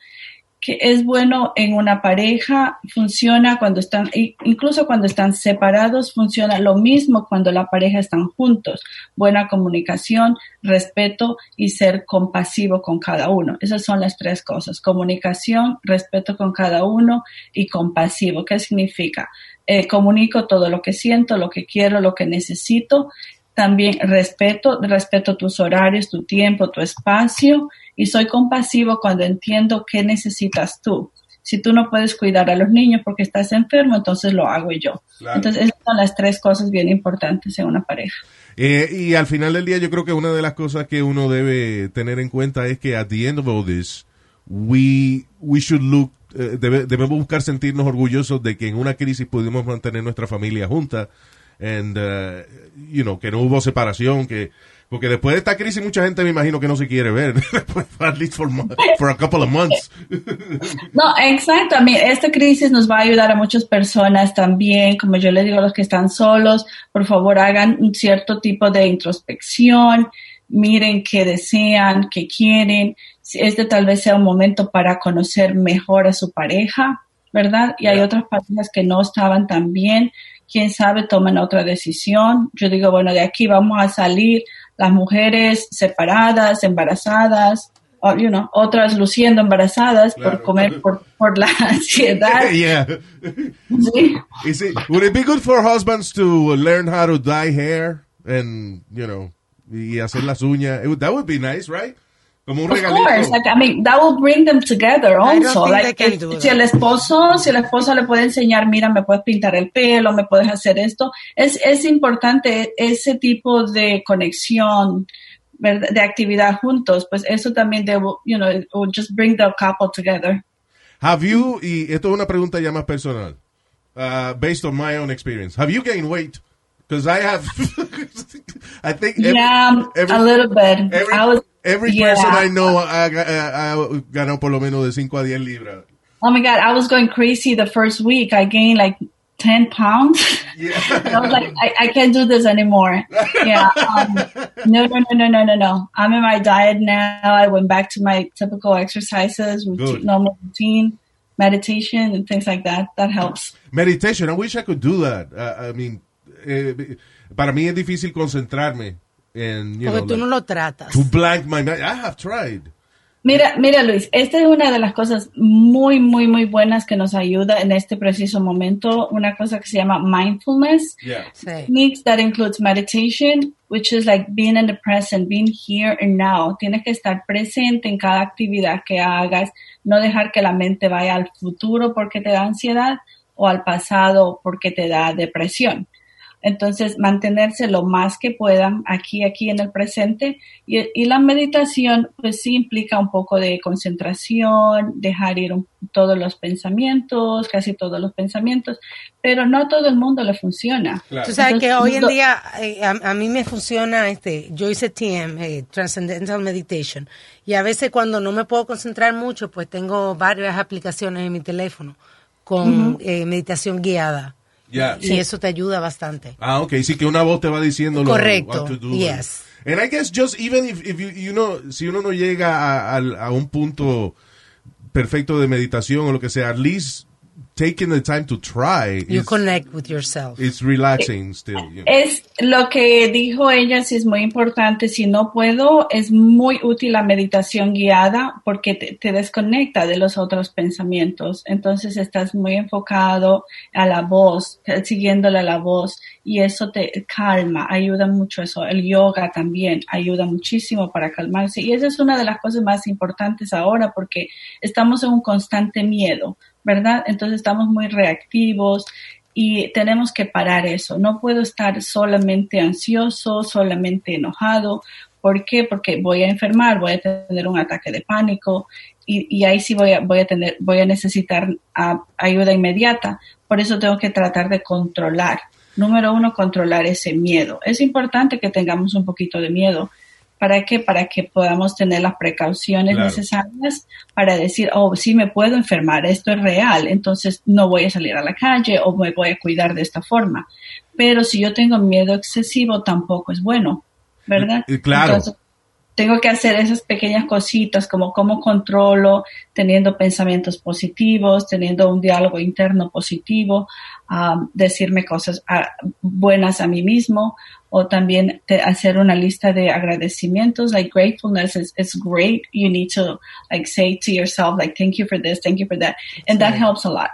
que es bueno en una pareja, funciona cuando están, incluso cuando están separados, funciona lo mismo cuando la pareja están juntos. Buena comunicación, respeto y ser compasivo con cada uno. Esas son las tres cosas. Comunicación, respeto con cada uno y compasivo. ¿Qué significa? Eh, comunico todo lo que siento, lo que quiero, lo que necesito. También respeto, respeto tus horarios, tu tiempo, tu espacio y soy compasivo cuando entiendo qué necesitas tú. Si tú no puedes cuidar a los niños porque estás enfermo, entonces lo hago yo. Claro. Entonces, esas son las tres cosas bien importantes en una pareja. Eh, y al final del día yo creo que una de las cosas que uno debe tener en cuenta es que at the end of all this, we, we should look, eh, debe- debemos buscar sentirnos orgullosos de que en una crisis pudimos mantener nuestra familia junta and, uh, you know, que no hubo separación, que porque después de esta crisis mucha gente me imagino que no se quiere ver, at least for, a couple of months. No, exacto. A mí, esta crisis nos va a ayudar a muchas personas también. Como yo les digo a los que están solos, por favor hagan un cierto tipo de introspección, miren qué desean, qué quieren. Este tal vez sea un momento para conocer mejor a su pareja, ¿verdad? Y hay otras parejas que no estaban tan bien. Quién sabe, toman otra decisión. Yo digo, bueno, de aquí vamos a salir las mujeres separadas, embarazadas, o, you know, otras luciendo embarazadas por Claro. comer por, por la ansiedad. yeah. Sí. Is it, would it be good for husbands to learn how to dye hair and, you know, y hacer las uñas? It That would be nice, right? Como un Of course, like, I mean, that will bring them together also. Like, they if- si el esposo, si la esposa le puede enseñar, mira, me puedes pintar el pelo, me puedes hacer esto, es, es importante ese tipo de conexión, ¿verdad? de actividad juntos, pues eso también debo, you know, it will just bring the couple together. Have you, y esto es una pregunta ya más personal, uh, based on my own experience, have you gained weight? Because I have, I think every, yeah, every- a little bit. every, I was, every yeah. person I know ha, ha ganado por lo menos de 5 a 10 libras. Oh my God, I was going crazy the first week. I gained like 10 pounds. I was like, I, I can't do this anymore. Yeah. Um, no, no, no, no, no, no, no. I'm in my diet now. I went back to my typical exercises, routine, normal routine, meditation, and things like that. That helps. Meditation, I wish I could do that. Uh, I mean, eh, para mí es difícil concentrarme en, you Porque know, tú no lo tratas. to blank my mind. I have tried. Mira, mira Luis, esta es una de las cosas muy, muy, muy buenas que nos ayuda en este preciso momento. Una cosa que se llama mindfulness. Yeah. Sí. techniques that includes meditation, which is like being in the present, being here and now. Tienes que estar presente en cada actividad que hagas, no dejar que la mente vaya al futuro porque te da ansiedad o al pasado porque te da depresión. Entonces, mantenerse lo más que puedan aquí, aquí en el presente. Y, y la meditación, pues sí implica un poco de concentración, dejar ir un- todos los pensamientos, casi todos los pensamientos, pero no a todo el mundo le funciona. Tú sabes que hoy en día eh, a, a mí me funciona, este, yo hice TM, eh, Transcendental Meditation, y a veces cuando no me puedo concentrar mucho, pues tengo varias aplicaciones en mi teléfono con eh, meditación guiada. Ya. Y eso te ayuda bastante. Ah, ok, sí que una voz te va diciendo lo Correcto, what to do. yes. And I guess just even if, if you, you know, si uno no llega a, a un punto perfecto de meditación o lo que sea, at least taking the time to try You is, connect with yourself. it's relaxing still. you know. Es lo que dijo ella, sí es muy importante. Si no puedo, es muy útil la meditación guiada porque te, te desconecta de los otros pensamientos. Entonces estás muy enfocado a la voz, siguiéndole a la voz y eso te calma, ayuda mucho eso. El yoga también ayuda muchísimo para calmarse y esa es una de las cosas más importantes ahora porque estamos en un constante miedo, ¿verdad? Entonces estamos muy reactivos y tenemos que parar eso. No puedo estar solamente ansioso, solamente enojado. ¿Por qué? Porque voy a enfermar, voy a tener un ataque de pánico y, y ahí sí voy a, voy a tener, voy a necesitar ayuda inmediata. Por eso tengo que tratar de controlar. Número uno, controlar ese miedo. Es importante que tengamos un poquito de miedo. ¿Para qué? Para que podamos tener las precauciones Claro. necesarias para decir, oh, sí me puedo enfermar, esto es real, entonces no voy a salir a la calle o me voy a cuidar de esta forma. Pero si yo tengo miedo excesivo, tampoco es bueno, ¿verdad? Claro. Entonces, tengo que hacer esas pequeñas cositas como cómo controlo, teniendo pensamientos positivos, teniendo un diálogo interno positivo, um, decirme cosas ah, buenas a mí mismo o también te- hacer una lista de agradecimientos. Like gratefulness is, is great. You need to like say to yourself like thank you for this, thank you for that, and that helps a lot.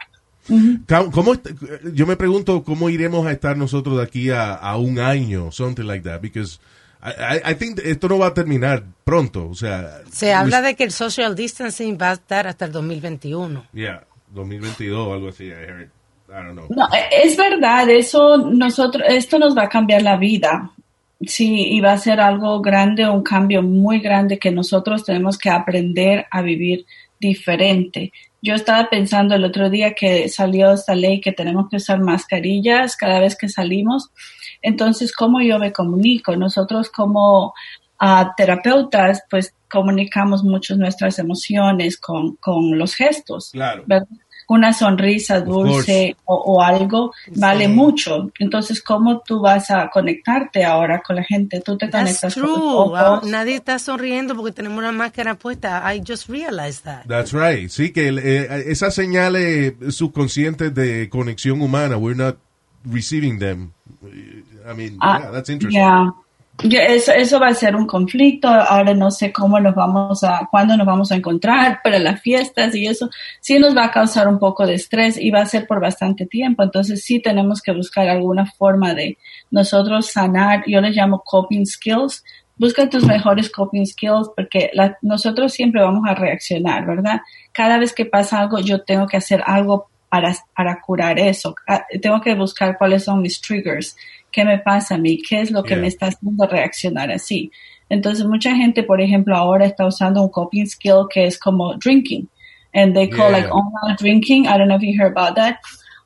Ca- ¿Cómo, est- yo me pregunto cómo iremos a estar nosotros de aquí a, a un año, something like that, because I, I- I think esto no va a terminar pronto, o sea, Se habla de que el social distancing va a estar hasta el 2021. yeah, 2022 o algo así, I heard. I don't know. No, e- es verdad, eso nosotros, esto nos va a cambiar la vida. Sí, y va a ser algo grande, un cambio muy grande que nosotros tenemos que aprender a vivir diferente. Yo estaba pensando el otro día que salió esta ley que tenemos que usar mascarillas cada vez que salimos. Entonces, ¿cómo yo me comunico? Nosotros como ah, terapeutas, pues comunicamos mucho nuestras emociones con, con los gestos. Claro. ¿verdad? Una sonrisa dulce o, o algo vale mucho. Entonces, ¿cómo tú vas a conectarte ahora con la gente? Tú te That's conectas con true. ojos. Ah, Nadie está sonriendo porque tenemos una máscara puesta. I just realized that. That's right. Sí, que eh, esas señales subconscientes de conexión humana, we're not receiving them. I mean, Ah, yeah, that's interesting. ya. Ya, Eso, eso va a ser un conflicto. Ahora no sé cómo nos vamos a, cuándo nos vamos a encontrar para las fiestas y eso sí nos va a causar un poco de estrés y va a ser por bastante tiempo. Entonces sí tenemos que buscar alguna forma de nosotros sanar. Yo les llamo coping skills. Busca tus mejores coping skills porque la- nosotros siempre vamos a reaccionar, ¿verdad? Cada vez que pasa algo, yo tengo que hacer algo para, para curar eso. Ah, Tengo que buscar cuáles son mis triggers, qué me pasa a mí, qué es lo que Yeah. me está haciendo reaccionar así. Entonces, mucha gente, por ejemplo, ahora está usando un coping skill que es como drinking. And they call Yeah. like online drinking. I don't know if you heard about that.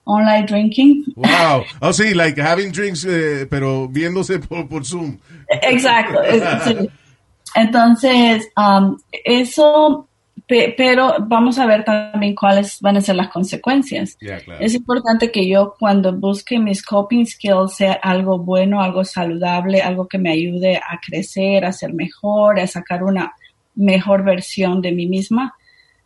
Online drinking. Wow. Oh, sí, like having drinks, eh, pero viéndose por, por Zoom. Exacto. sí. Entonces, um, eso, pe- pero vamos a ver también cuáles van a ser las consecuencias. Yeah, claro. Es importante que yo cuando busque mis coping skills sea algo bueno, algo saludable, algo que me ayude a crecer, a ser mejor, a sacar una mejor versión de mí misma,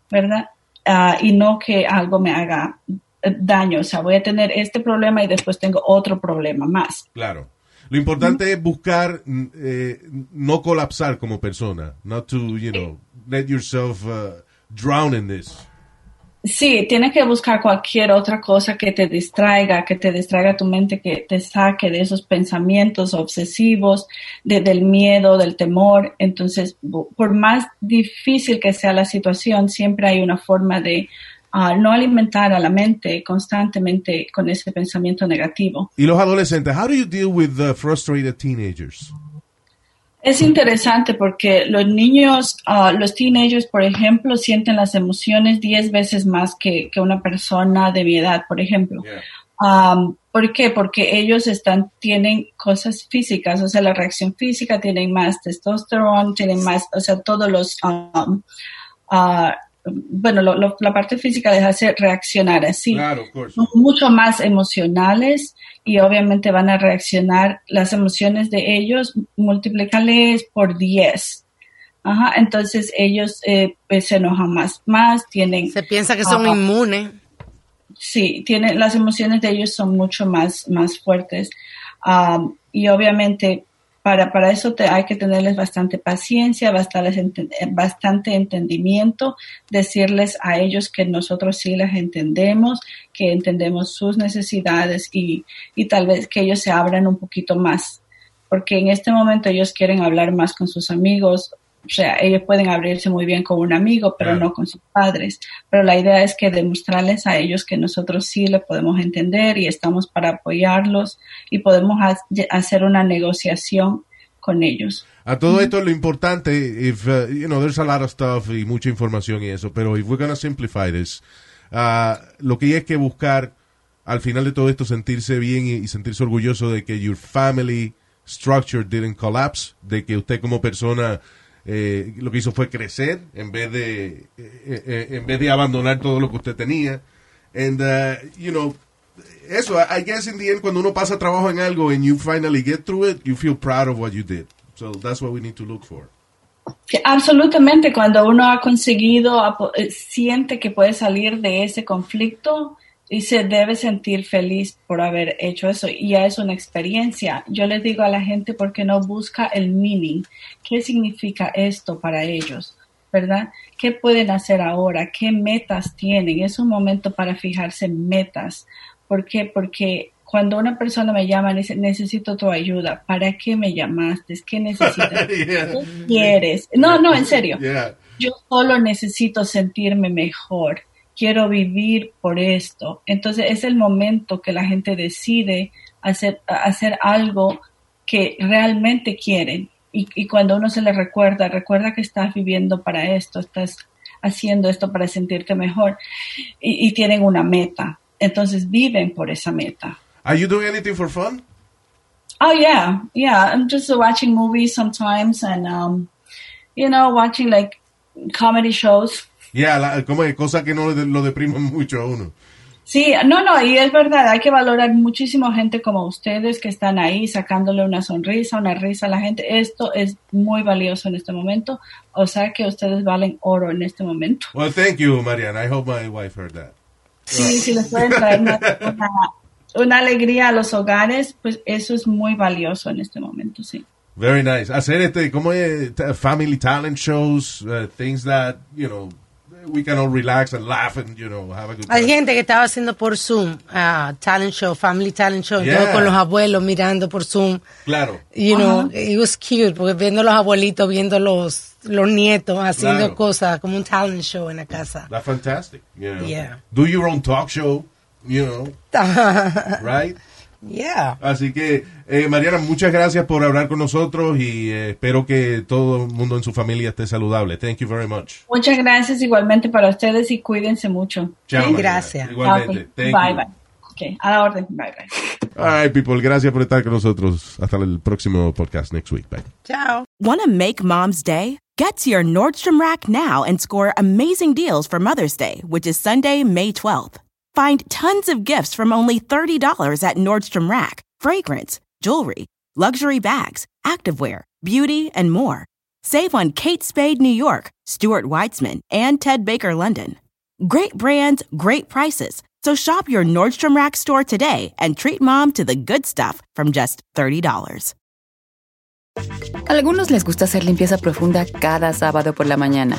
¿verdad? Ah, y no que algo me haga eh, daño. O sea, voy a tener este problema y después tengo otro problema más. Claro. Lo importante es buscar mm, eh, no colapsar como persona, not to, you know, let yourself uh, drown in this. Sí, tienes que buscar cualquier otra cosa que te distraiga, que te distraiga tu mente, que te saque de esos pensamientos obsesivos, de- del miedo, del temor. Entonces, por más difícil que sea la situación, siempre hay una forma de ah, no alimentar a la mente constantemente con ese pensamiento negativo. Y los adolescentes, how do you deal with the frustrated teenagers? Es interesante porque los niños, ah, los teenagers, por ejemplo, sienten las emociones 10 veces más que, que una persona de mi edad, por ejemplo. Um, ¿Por qué? Porque ellos están, tienen cosas físicas, o sea, la reacción física, tienen más testosterona, tienen más, o sea, todos los, um, ah, bueno, lo- lo- la parte física les hace reaccionar así. Claro, of course. Son mucho más emocionales y obviamente van a reaccionar las emociones de ellos, multiplícales por 10. Ajá, entonces ellos eh, pues, se enojan más, más, tienen... Se piensa que son inmunes. Sí, tiene, las emociones de ellos son mucho más, más fuertes. Am, y obviamente para, para eso te, hay que tenerles bastante paciencia, bastante, eh, bastante entendimiento, decirles a ellos que nosotros sí les entendemos, que entendemos sus necesidades y, y tal vez que ellos se abran un poquito más. Porque en este momento ellos quieren hablar más con sus amigos, o sea, ellos pueden abrirse muy bien con un amigo, pero no con sus padres. Pero la idea es que demostrarles a ellos que nosotros sí le podemos entender y estamos para apoyarlos y podemos ha- hacer una negociación con ellos. A todo esto lo importante, if, uh, you know, there's a lot of stuff y mucha información y eso, pero if we're gonna simplify this, uh, lo que hay es que buscar, al final de todo esto, sentirse bien y sentirse orgulloso de que your family structure didn't collapse, de que usted como persona eh, lo que hizo fue crecer en vez de eh, eh, en vez de abandonar todo lo que usted tenía. And, uh, you know, eso, I guess in the end, cuando uno pasa trabajo en algo and you finally get through it, you feel proud of what you did. So that's what we need to look for. Absolutamente, cuando uno ha conseguido, siente que puede salir de ese conflicto y se debe sentir feliz por haber hecho eso. Y ya es una experiencia. Yo les digo a la gente porque no busca el meaning. ¿Qué significa esto para ellos? ¿Verdad? ¿Qué pueden hacer ahora? ¿Qué metas tienen? Es un momento para fijarse en metas. ¿Por qué? Porque cuando una persona me llama y dice, necesito tu ayuda, ¿para qué me llamaste? ¿Qué necesitas? Yeah. ¿Qué quieres? No, no, en serio. Yeah. Yo solo necesito sentirme mejor. Quiero vivir por esto. Entonces es el momento que la gente decide hacer, hacer algo que realmente quieren. Y, y cuando uno se le recuerda, recuerda que estás viviendo para esto, estás haciendo esto para sentirte mejor. Y, y tienen una meta. Entonces viven por esa meta. Are you doing anything for fun? Oh yeah, yeah. I'm just watching movies sometimes, and um, you know, watching like comedy shows. Yeah, la- como es cosa que no lo deprimen mucho a uno. Sí, no, no, y es verdad, hay que valorar muchísimo gente como ustedes que están ahí sacándole una sonrisa, una risa a la gente. Esto es muy valioso en este momento, o sea que ustedes valen oro en este momento. Well, thank you, Mariana. I hope my wife heard that. Sí, si les pueden traer una, una, una alegría a los hogares, pues eso es muy valioso en este momento, sí. Very nice. Hacer este, como family talent shows, uh, things that, you know, we can all relax and laugh and, you know, have a good Hay time. gente que estaba haciendo por Zoom, ah, talent show, family talent show, Yeah. todo con los abuelos mirando por Zoom. Claro. You know, it was cute, porque viendo los abuelitos, viendo los, los nietos haciendo Claro. cosas, como un talent show en la casa. That's fantastic. You know. Yeah. Do your own talk show, you know, right? Yeah. Así que, eh, Mariana, muchas gracias por hablar con nosotros y eh, espero que todo el mundo en su familia esté saludable. Thank you very much. Muchas gracias igualmente para ustedes y cuídense mucho. Chao. Gracias. Igualmente. Ok, Thank Bye, you. bye. Ok, a la orden. Bye, bye. All right, people. Gracias por estar con nosotros. Hasta el próximo podcast next week. Bye. Ciao. Want to make mom's day? Get to your Nordstrom Rack now and score amazing deals for Mother's Day, which is Sunday, May 12th. Find tons of gifts from only $30 at Nordstrom Rack fragrance, jewelry, luxury bags, activewear, beauty, and more. Save on Kate Spade New York, Stuart Weitzman, and Ted Baker London. Great brands, great prices. So shop your Nordstrom Rack store today and treat mom to the good stuff from just $30. Algunos les gusta hacer limpieza profunda cada sábado por la mañana.